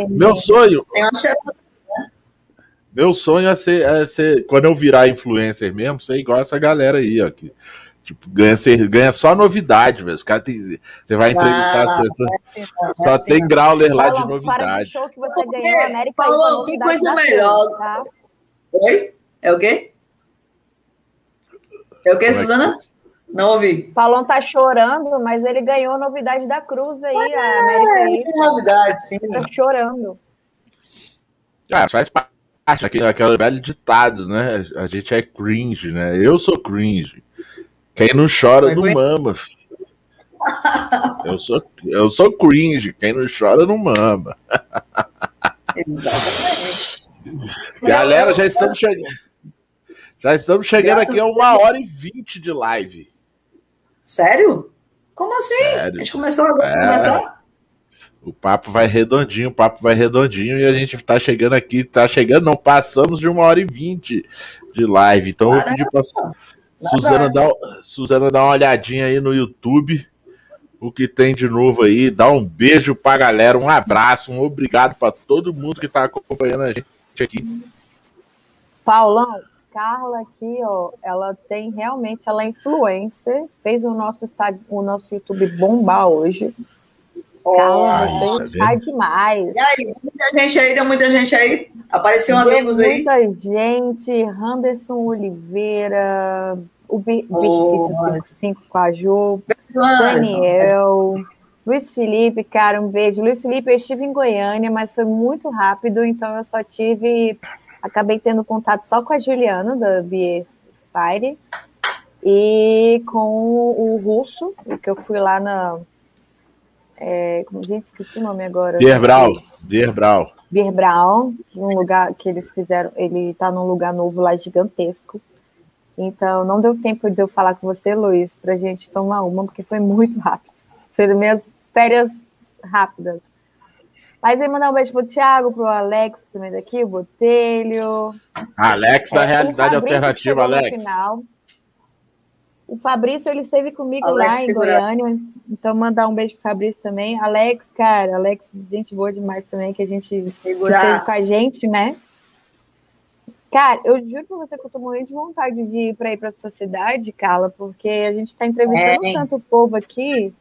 Meu sonho. Tem uma cheirosa. Meu sonho é ser, é ser, quando eu virar influencer mesmo, ser igual essa galera aí, ó. Que, tipo, ganha, ser, ganha só novidade, velho. Os cara tem, você vai entrevistar ah, as pessoas. É assim, é só assim, tem grauler lá de novidade. Para show que você ganhou, América Paulo, tem coisa melhor. Tá? Oi? É o quê? É o quê, é Suzana? Não ouvi. Paulão tá chorando, mas ele ganhou a novidade da Cruz aí, é, a América. É, novidade, sim. Ele tá chorando. Ah, faz parte daquele, aquele velho ditado, né? A gente é cringe, né? Eu sou cringe. Quem não chora não mama. Eu sou, eu sou cringe. Quem não chora não mama. Exatamente. Galera, já estamos chegando. Já estamos chegando aqui a uma hora e vinte de live. Sério? Como assim? Sério. A gente começou agora é. começar? O papo vai redondinho, o papo vai redondinho e a gente tá chegando aqui, tá chegando, não passamos de uma hora e vinte de live. Então Caramba. eu pedi pra Suzana dar, Suzana dar uma olhadinha aí no YouTube, o que tem de novo aí. Dá um beijo pra galera, um abraço, um obrigado para todo mundo que tá acompanhando a gente aqui. Paulão, Carla aqui, ó, ela tem realmente, ela é influencer, fez o nosso, o nosso YouTube bombar hoje. Carla, você tá, demais. E aí, muita gente aí, deu muita gente aí, apareceu deu amigos aí. Muita gente, Anderson Oliveira, o Bicho 55 com a Ju, Daniel... Luiz Felipe, cara, um beijo. Luiz Felipe, eu estive em Goiânia, mas foi muito rápido, então eu só tive. Acabei tendo contato só com a Juliana, da Beer Fire, e com o Russo, que eu fui lá na. É, como gente, esqueci o nome agora. Bierbrau. Bierbrau. Bierbrau, num lugar que eles fizeram. Ele está num lugar novo lá gigantesco. Então, não deu tempo de eu falar com você, Luiz, para a gente tomar uma, porque foi muito rápido. Foi das minhas férias rápidas. Mas aí mandar um beijo pro Thiago, pro Alex também daqui, o Botelho. Alex da é, Realidade Alternativa, Alex. O Fabrício, ele esteve comigo Alex, lá em Goiânia, então mandar um beijo pro Fabrício também. Alex, cara, Alex, gente boa demais também, que a gente esteve com a gente, né? Cara, eu juro pra você que eu tô morrendo de vontade de ir para ir pra sua cidade, Carla, porque a gente tá entrevistando é, tanto povo aqui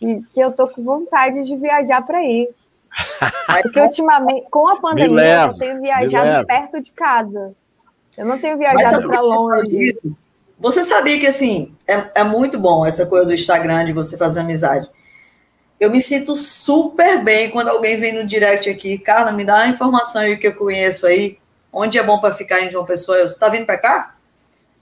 que, que eu tô com vontade de viajar para ir. Porque ultimamente, com a pandemia, leva, eu tenho viajado perto de casa. Eu não tenho viajado para longe. Você sabia que assim é, é muito bom essa coisa do Instagram de você fazer amizade. eu me sinto super bem quando alguém vem no direct aqui. Carla, me dá a informação aí que eu conheço aí. Onde é bom para ficar em João Pessoa? Você está vindo para cá?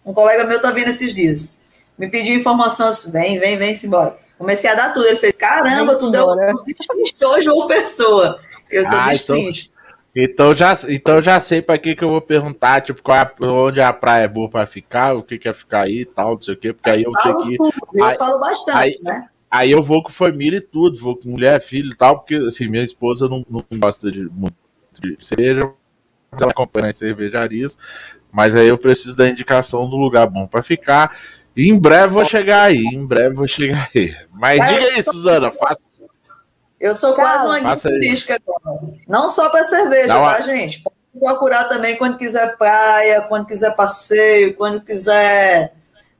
Um colega meu está vindo esses dias. Me pediu informações. Vem, vem, vem, embora. Comecei a dar tudo. Ele fez: caramba, tu deu destrinchou João Pessoa. Eu sou ah, destrincho. Então, então já, então já sei para que, que eu vou perguntar, tipo, qual é, onde a praia é boa para ficar, o que quer ficar aí e tal, não sei o quê, porque aí eu, eu tenho que. Tudo, eu aí, falo bastante, aí, né? Aí eu vou com família e tudo, vou com mulher, filho e tal, porque assim, minha esposa não, não gosta de muito de cerveja, ela acompanha as cervejarias, mas aí eu preciso da indicação do lugar bom para ficar. Em breve vou chegar aí, em breve vou chegar aí. Mas diga aí, Suzana, faça. Eu sou quase uma guia turística agora. Não só para cerveja, tá, gente? Pode procurar também quando quiser praia, quando quiser passeio, quando quiser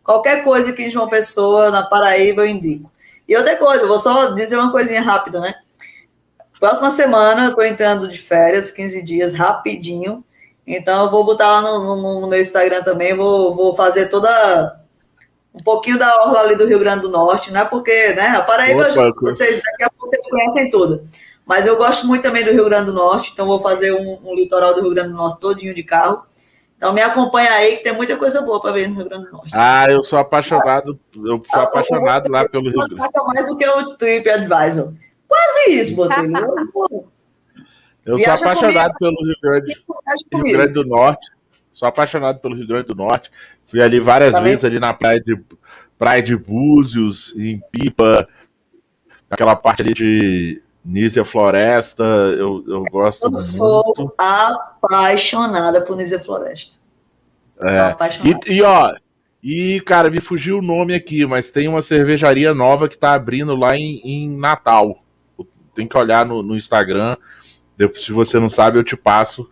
qualquer coisa aqui em João Pessoa, na Paraíba, eu indico. E outra coisa, vou só dizer uma coisinha rápida, né? Próxima semana eu tô entrando de férias, 15 dias, rapidinho. Então eu vou botar lá no, no, no meu Instagram também, vou, vou fazer toda um pouquinho da orla ali do Rio Grande do Norte, não é porque, né? A Paraíba, Opa, vocês daqui a pouco vocês conhecem tudo. Mas eu gosto muito também do Rio Grande do Norte, então vou fazer um, um litoral do Rio Grande do Norte todinho de carro. Então me acompanha aí, que tem muita coisa boa para ver no Rio Grande do Norte. Ah, eu sou apaixonado, eu sou ah, apaixonado lá pelo Rio Grande. mais do que o Trip Advisor. Quase isso, Botelho. eu sou apaixonado comigo. pelo Rio Grande, Rio Grande do Norte. Sou apaixonado pelo Rio Grande do Norte. Fui ali várias Também vezes ali na praia de praia de Búzios, em Pipa, aquela parte ali de Nízia Floresta, eu, eu gosto eu muito. sou apaixonada por Nízia Floresta. É. E, e, ó, e cara, me fugiu o nome aqui, mas tem uma cervejaria nova que tá abrindo lá em, em Natal. Tem que olhar no, no Instagram. Depois, se você não sabe, eu te passo.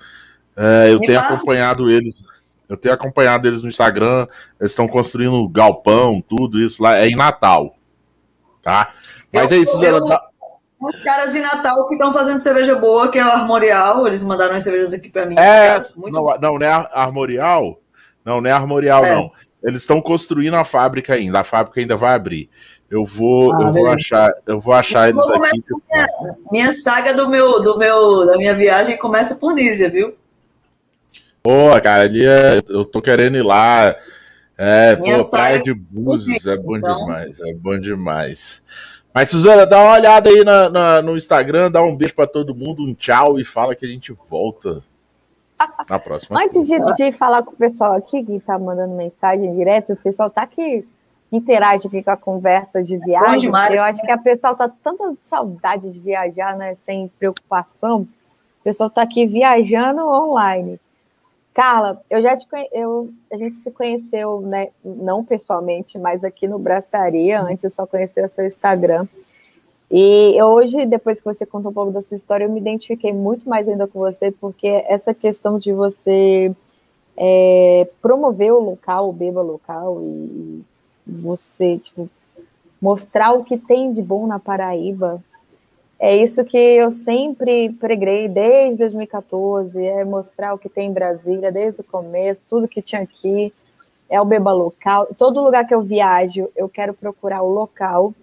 É, eu me tenho acompanhado eles. Eu tenho acompanhado eles no Instagram. Eles estão construindo galpão, tudo isso lá. É em Natal. Tá? Mas eu, é isso, eu, os caras em Natal que estão fazendo cerveja boa, que é o Armorial, eles mandaram as cervejas aqui para mim. É, muito não, não, não é Armorial? Não, não é Armorial, é. não. Eles estão construindo a fábrica ainda, a fábrica ainda vai abrir. Eu vou, ah, eu vou achar, eu vou achar eles aqui. Minha, minha, saga do meu, do meu, da minha viagem começa por Nízia, viu? Pô, cara, ali é, eu tô querendo ir lá. É, pô, praia de Búzios, é bom então. demais, é bom demais. Mas, Suzana, dá uma olhada aí na, na, no Instagram, dá um beijo para todo mundo, um tchau e fala que a gente volta na próxima. Antes de, de, falar com o pessoal aqui que tá mandando mensagem direto, o pessoal tá aqui interage aqui com a conversa de viagem. Eu acho que a pessoa tá tanta saudade de viajar, né? Sem preocupação. O pessoal tá aqui viajando online. Carla, eu já te eu, a gente se conheceu, né, não pessoalmente, mas aqui no Brastaria, antes eu só conhecia seu Instagram. E hoje, depois que você contou um pouco da sua história, eu me identifiquei muito mais ainda com você, porque essa questão de você é, promover o local, o beba local, e você, tipo, mostrar o que tem de bom na Paraíba, é isso que eu sempre preguei desde 2014, é mostrar o que tem em Brasília desde o começo, tudo que tinha aqui, é o beba local. Todo lugar que eu viajo, eu quero procurar o local.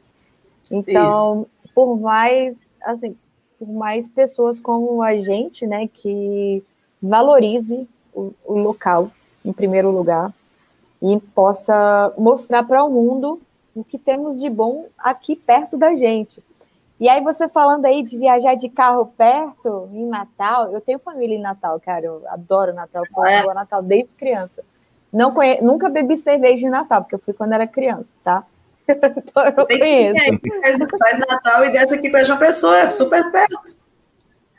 Então, isso. por mais assim, por mais pessoas como a gente, né, que valorize o, o local em primeiro lugar e possa mostrar para o mundo o que temos de bom aqui perto da gente. E aí você falando aí de viajar de carro perto, em Natal, eu tenho família em Natal, cara, eu adoro Natal, eu é. Natal desde criança. Não conhe... Nunca bebi cerveja de Natal, porque eu fui quando era criança, tá? então eu Tem conheço. Que, faz, faz Natal e desce aqui para João Pessoa, é super perto.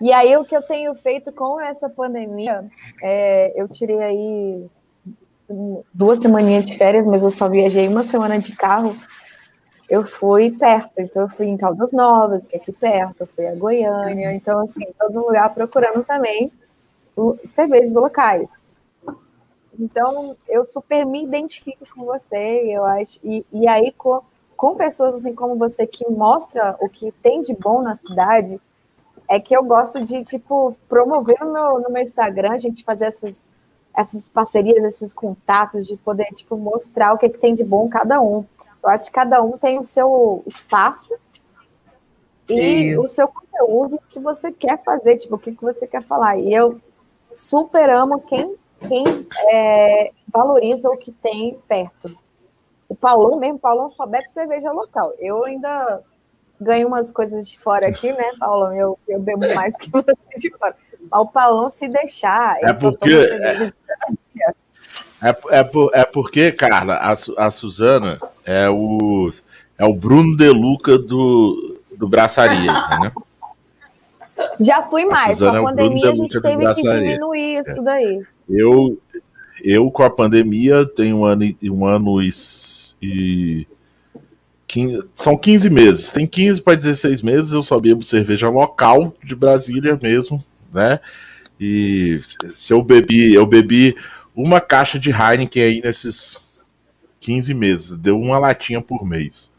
E aí o que eu tenho feito com essa pandemia, é, eu tirei aí duas semaninhas de férias, mas eu só viajei uma semana de carro eu fui perto, então eu fui em Caldas Novas, que é aqui perto, eu fui a Goiânia, então assim, todo lugar procurando também cervejas locais. Então eu super me identifico com você, eu acho, e, e aí com, com pessoas assim como você que mostra o que tem de bom na cidade, é que eu gosto de tipo promover no meu, no meu Instagram, a gente fazer essas essas parcerias, esses contatos, de poder tipo mostrar o que, que tem de bom cada um. Eu acho que cada um tem o seu espaço e Isso. o seu conteúdo que você quer fazer, tipo, o que, que você quer falar. E eu super amo quem, quem é, valoriza o que tem perto. O Paulão mesmo, o Paulão só bebe cerveja local. Eu ainda ganho umas coisas de fora aqui, né, Paulão? Eu, eu bebo mais que você de fora. Mas o Paulão, se deixar. É porque. É, é, é, por, é porque, Carla, a, a Suzana é o, é o Bruno De Luca do, do Braçaria, né? Já fui mais. Com a é pandemia, a gente teve que diminuir isso é. daí. Eu, eu, com a pandemia, tenho um ano, um ano e, e 15, são 15 meses. Tem 15 para 16 meses. Eu só bebo cerveja local de Brasília mesmo, né? E se eu bebi, eu bebi uma caixa de Heineken aí nesses 15 meses. Deu uma latinha por mês.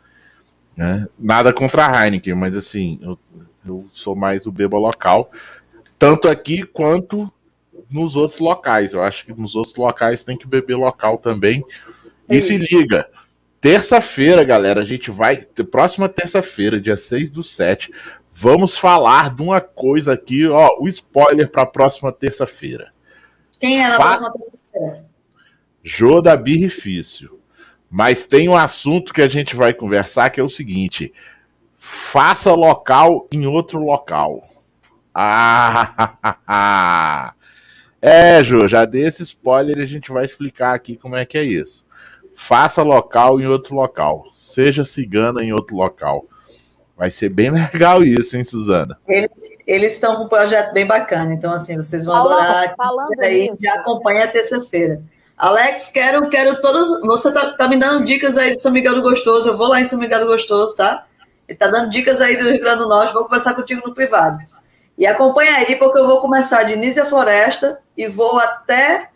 Né? Nada contra a Heineken, mas assim, eu, eu sou mais o beba local. Tanto aqui quanto nos outros locais. Eu acho que nos outros locais tem que beber local também. É e se liga, terça-feira, galera, a gente vai. Próxima terça-feira, dia 6 do 7, vamos falar de uma coisa aqui, ó. O spoiler para a próxima terça-feira. Quem é na Fa... próxima terça-feira? Jô da Birrifício. Mas tem um assunto que a gente vai conversar que é o seguinte: faça local em outro local. Ah, é, Jô, já dei esse spoiler e a gente vai explicar aqui como é que é isso. Faça local em outro local. Seja cigana em outro local. Vai ser bem legal isso, hein, Suzana? Eles, eles estão com um projeto bem bacana, então assim, vocês vão falando, adorar. Falando aí, já acompanha a terça-feira. Alex, quero, quero todos. Você tá, tá me dando dicas aí de São Miguel do Gostoso. Eu vou lá em São Miguel do Gostoso, tá? Ele tá dando dicas aí do Rio Grande do Norte. Vou conversar contigo no privado. E acompanha aí, porque eu vou começar de Nízia Floresta e vou até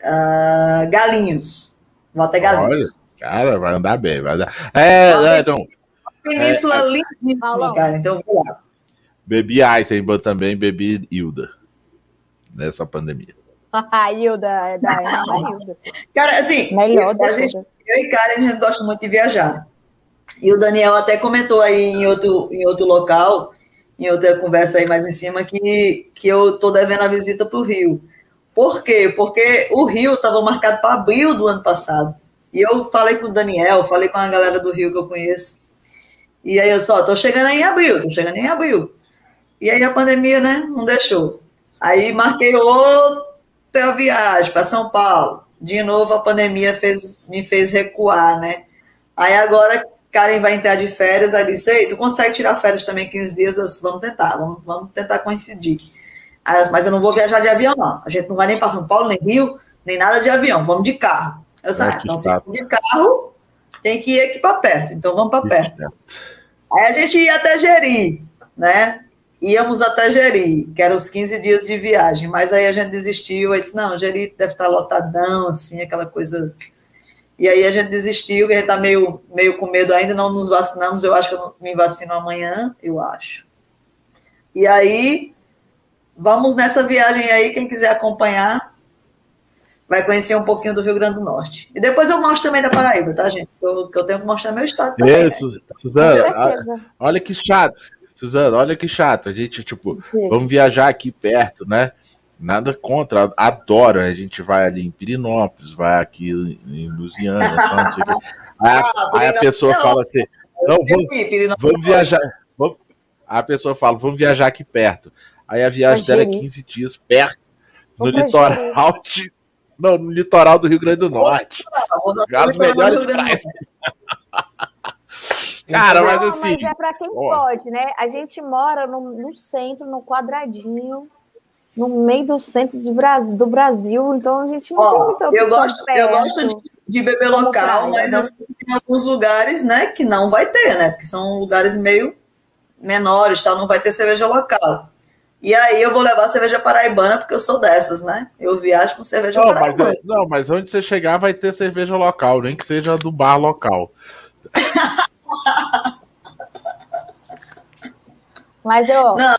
uh, Galinhos. Vou até Galinhos. Olha, cara, vai andar bem, vai andar. É, é, não. Península é, lindíssima, cara. Então vou lá. Bebi Eisenbahn também, bebi Hilda. Nessa pandemia. A Hilda, é da Hilda. Cara, assim, Melhor eu, a gente, eu e Karen, a gente gosta muito de viajar. E o Daniel até comentou aí em outro, em outro local, em outra conversa aí mais em cima, que, que eu tô devendo a visita para o Rio. Por quê? Porque o Rio estava marcado para abril do ano passado. E eu falei com o Daniel, falei com a galera do Rio que eu conheço. E aí eu só, tô chegando aí em abril, tô chegando em abril. E aí a pandemia, né, não deixou. Aí marquei outro a viagem para São Paulo. De novo, a pandemia fez, me fez recuar, né? Aí agora Karen vai entrar de férias, aí disse, ei, tu consegue tirar férias também 15 dias? Eu disse, vamos tentar, vamos, vamos tentar coincidir. Aí, mas eu não vou viajar de avião, não. A gente não vai nem para São Paulo, nem Rio, nem nada de avião, vamos de carro. Eu disse, ah, então se for de carro, tem que ir aqui para perto, então vamos para perto. Aí a gente ia até Jeri, né? íamos até Jeri, que eram os 15 dias de viagem, mas aí a gente desistiu, aí disse, não, Jeri deve estar lotadão, assim, aquela coisa... E aí a gente desistiu, a gente está meio, meio com medo ainda, não nos vacinamos, eu acho que eu me vacino amanhã, eu acho. E aí, vamos nessa viagem aí, quem quiser acompanhar, vai conhecer um pouquinho do Rio Grande do Norte. E depois eu mostro também da Paraíba, tá, gente? Que eu, eu tenho que mostrar meu estado também. Isso, né? Suzana, olha que chato. Suzana, olha que chato. A gente, tipo, Sim. vamos viajar aqui perto, né? Nada contra, adoro. A gente vai ali em Pirinópolis, vai aqui em Lusiana. Então, aí, ah, aí a pessoa não. fala assim: não, vamos, vamos viajar. Vamos... a pessoa fala: vamos viajar aqui perto. Aí a viagem dela é 15 dias perto, no litoral de, não, no litoral do Rio Grande do Norte. As melhores praias. Cara, mas assim. Mas é para quem ó, pode, né? A gente mora no, no, centro, no quadradinho, no meio do centro de Bra do Brasil, então a gente não ó, tem muita eu gosto, perto, eu gosto de, de beber local, praia, mas né? assim, tem alguns lugares, né, que não vai ter, né? Porque são lugares meio menores, tal, não vai ter cerveja local. E aí eu vou levar cerveja paraibana, porque eu sou dessas, né? Eu viajo com cerveja não, paraibana. Mas, não, mas onde você chegar vai ter cerveja local, nem que seja do bar local. Mas eu. Não,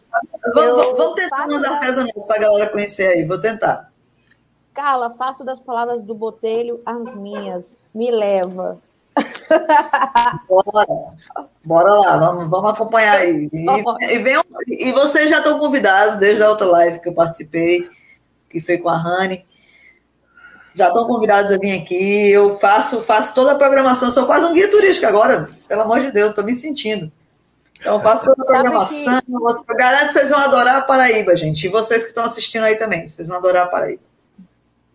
vamos, vamos tentar umas artesanais para a galera conhecer aí, vou tentar. Carla, faço das palavras do Botelho as minhas. Me leva. Bora. Bora lá, vamos, vamos acompanhar aí. E, e, venham, e vocês já estão convidados desde a outra live que eu participei, que foi com a Rani. Já estão convidados a vir aqui. Eu faço, faço toda a programação, sou quase um guia turístico agora, pelo amor de Deus, estou me sentindo. Então, faço toda a programação. Que... Eu garanto que vocês vão adorar a Paraíba, gente. E vocês que estão assistindo aí também, vocês vão adorar a Paraíba.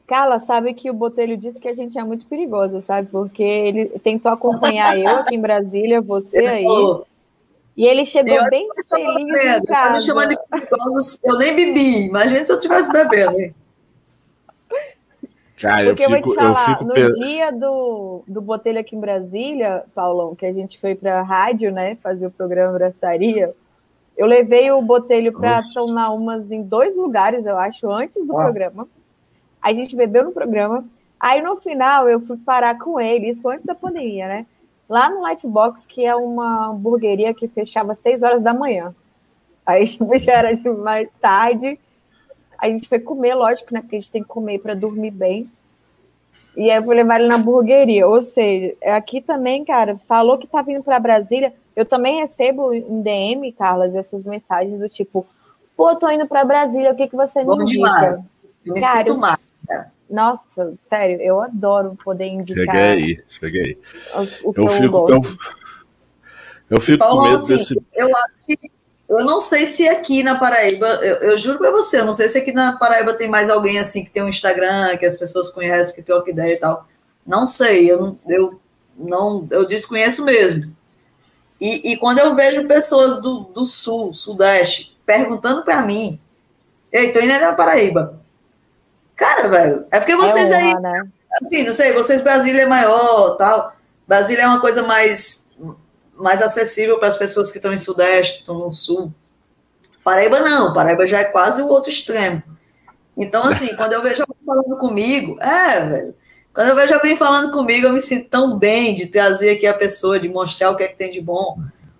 Carla, sabe que o Botelho disse que a gente é muito perigoso, sabe? Porque ele tentou acompanhar eu aqui em Brasília, você aí. E ele chegou eu bem feliz em casa. Tá me chamando de perigoso, eu nem bebi. Imagina se eu tivesse bebendo. Cara, Porque eu, fico, eu vou te falar, no dia do, do Botelho aqui em Brasília, Paulão, que a gente foi para a rádio, né, fazer o programa Braçaria, eu levei o Botelho para tomar umas em dois lugares, eu acho, antes do programa. A gente bebeu no programa. Aí no final eu fui parar com ele, isso antes da pandemia, né? Lá no Lightbox, que é uma hamburgueria que fechava às 6 horas da manhã. Aí tipo, já era de mais tarde. A gente foi comer, lógico, né? Porque a gente tem que comer para dormir bem. E aí eu vou levar ele na hamburgueria. Ou seja, aqui também, cara, falou que tá vindo para Brasília. Eu também recebo em DM, Carlas, essas mensagens do tipo: pô, tô indo para Brasília, o que, que você me indica? Eu me cara, sinto mal. Nossa, sério, eu adoro poder indicar. Cheguei aí, cheguei. O, o eu, fico, eu, eu, fico Paulo, com medo assim, desse. Eu eu não sei se aqui na Paraíba, eu, eu juro para você, eu não sei se aqui na Paraíba tem mais alguém assim que tem um Instagram, que as pessoas conhecem, que tem uma ideia e tal. Não sei, eu não, eu não, eu desconheço mesmo. E, e quando eu vejo pessoas do, do sul, sudeste, perguntando para mim, ei, tô indo na Paraíba. Cara, velho, é porque vocês é aí, né? assim, não sei, vocês Brasília é maior, tal. Brasília é uma coisa mais mais acessível para as pessoas que estão em Sudeste, estão no Sul. Paraíba não, Paraíba já é quase o outro extremo. Então, assim, quando eu vejo alguém falando comigo, é, velho, quando eu vejo alguém falando comigo, eu me sinto tão bem de trazer aqui a pessoa, de mostrar o que é que tem de bom.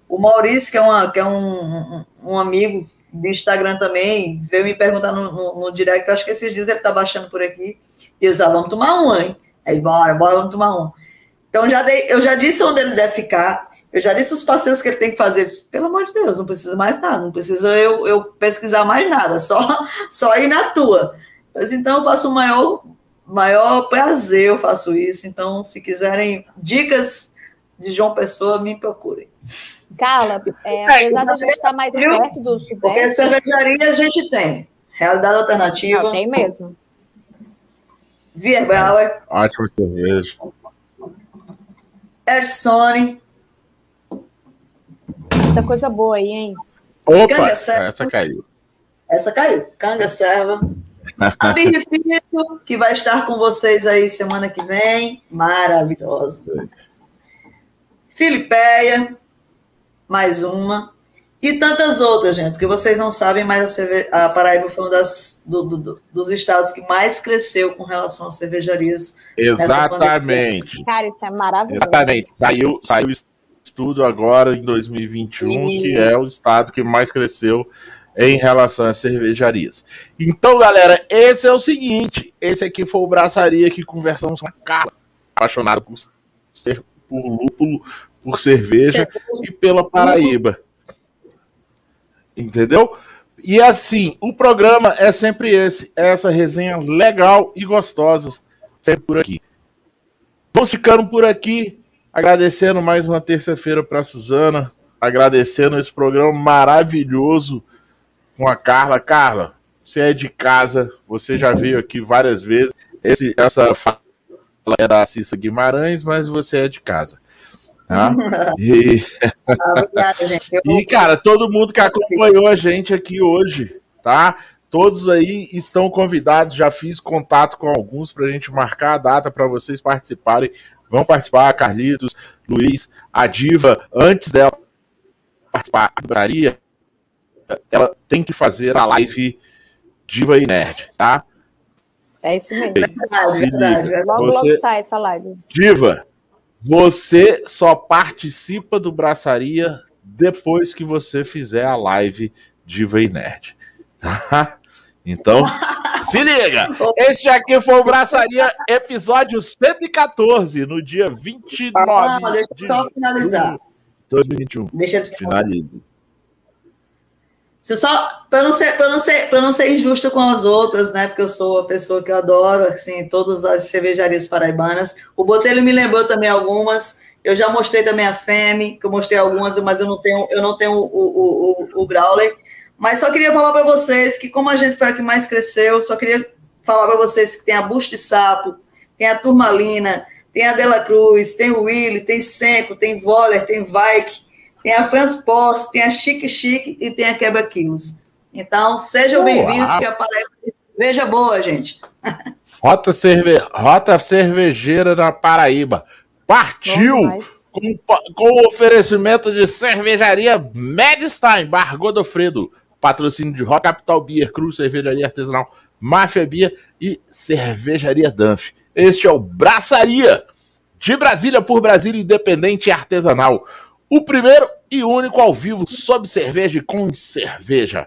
O Maurício, que é, uma, que é um, um amigo do Instagram também, veio me perguntar no, no, no direct, acho que esses dias ele tá baixando por aqui, e eu disse, ah, vamos tomar um, hein? Aí, bora, bora, vamos tomar um. Então, já dei, eu já disse onde ele deve ficar, eu já disse os passeios que ele tem que fazer. Disse, Pelo amor de Deus, não precisa mais nada, não precisa eu, eu pesquisar mais nada, só, só ir na tua. Mas então eu faço o maior, maior prazer, eu faço isso. Então, se quiserem dicas de João Pessoa, me procurem. Carla, é, apesar de a gente estar mais perto do Sudeste... Porque cervejaria a gente tem. Realidade alternativa. Não, tem mesmo. Vierbauer. Ótima cerveja. Ersone. Muita coisa boa aí, hein? Opa, essa caiu. Essa caiu. Canga serva. A Birrifito, que vai estar com vocês aí semana que vem. Maravilhosa. Filipeia, mais uma. E tantas outras, gente, porque vocês não sabem, mas a, a Paraíba foi um das, do, do, dos estados que mais cresceu com relação às cervejarias. Exatamente. Cara, isso é maravilhoso. Exatamente. Saiu, saiu estudo agora em 2021, e... que é o estado que mais cresceu em relação às cervejarias. Então, galera, esse é o seguinte: esse aqui foi o Braçaria que conversamos com a Carla, apaixonado por, ser, por lúpulo, por cerveja e pela Paraíba. Entendeu? E assim, o programa é sempre esse, é essa resenha legal e gostosa, sempre por aqui. Vamos ficando por aqui, agradecendo mais uma terça-feira para Suzana, agradecendo esse programa maravilhoso com a Carla. Carla, você é de casa, você já veio aqui várias vezes. Esse, essa fala é da Cissa Guimarães, mas você é de casa. Tá? E... Obrigada, gente. e, cara, todo mundo que acompanhou a gente aqui hoje, tá? Todos aí estão convidados. Já fiz contato com alguns para a gente marcar a data para vocês participarem. Vão participar, Carlitos, Luiz, a Diva, antes dela participar da ela tem que fazer a live Diva e Nerd, tá? É isso mesmo. Verdade, verdade. Logo, você... logo sai essa live. Diva, você só participa do Braçaria depois que você fizer a live Diva e Nerd. então, se liga! Este aqui foi o Braçaria episódio 114, no dia 29 ah, deixa eu só finalizar. 2021. Deixa eu Finaliza. Você só para não ser para não ser para não ser injusta com as outras, né? Porque eu sou a pessoa que eu adoro, assim, todas as cervejarias paraibanas. O Botelho me lembrou também algumas. Eu já mostrei também a Femi, que eu mostrei algumas, mas eu não tenho eu não tenho o, o, o, o Growler. Mas só queria falar para vocês que como a gente foi a que mais cresceu, só queria falar para vocês que tem a Buste Sapo, tem a Turmalina, tem a Dela Cruz, tem o Willy, tem Senco, tem Voller, tem Vike tem a France Post, tem a Chique Chique e tem a Quebra Quilos. Então, sejam bem-vindos, que a Paraíba veja boa, gente. Rota, cerve... Rota cervejeira na Paraíba. Partiu! Com, com o oferecimento de cervejaria Medstein, Bar Godofredo, patrocínio de Rock Capital Beer, Cruz Cervejaria Artesanal, Máfia Beer e Cervejaria Danf. Este é o Braçaria, de Brasília por Brasília Independente e Artesanal. O primeiro e único ao vivo sob cerveja e com cerveja.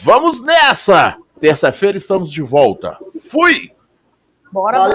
Vamos nessa! Terça-feira estamos de volta. Fui! Bora,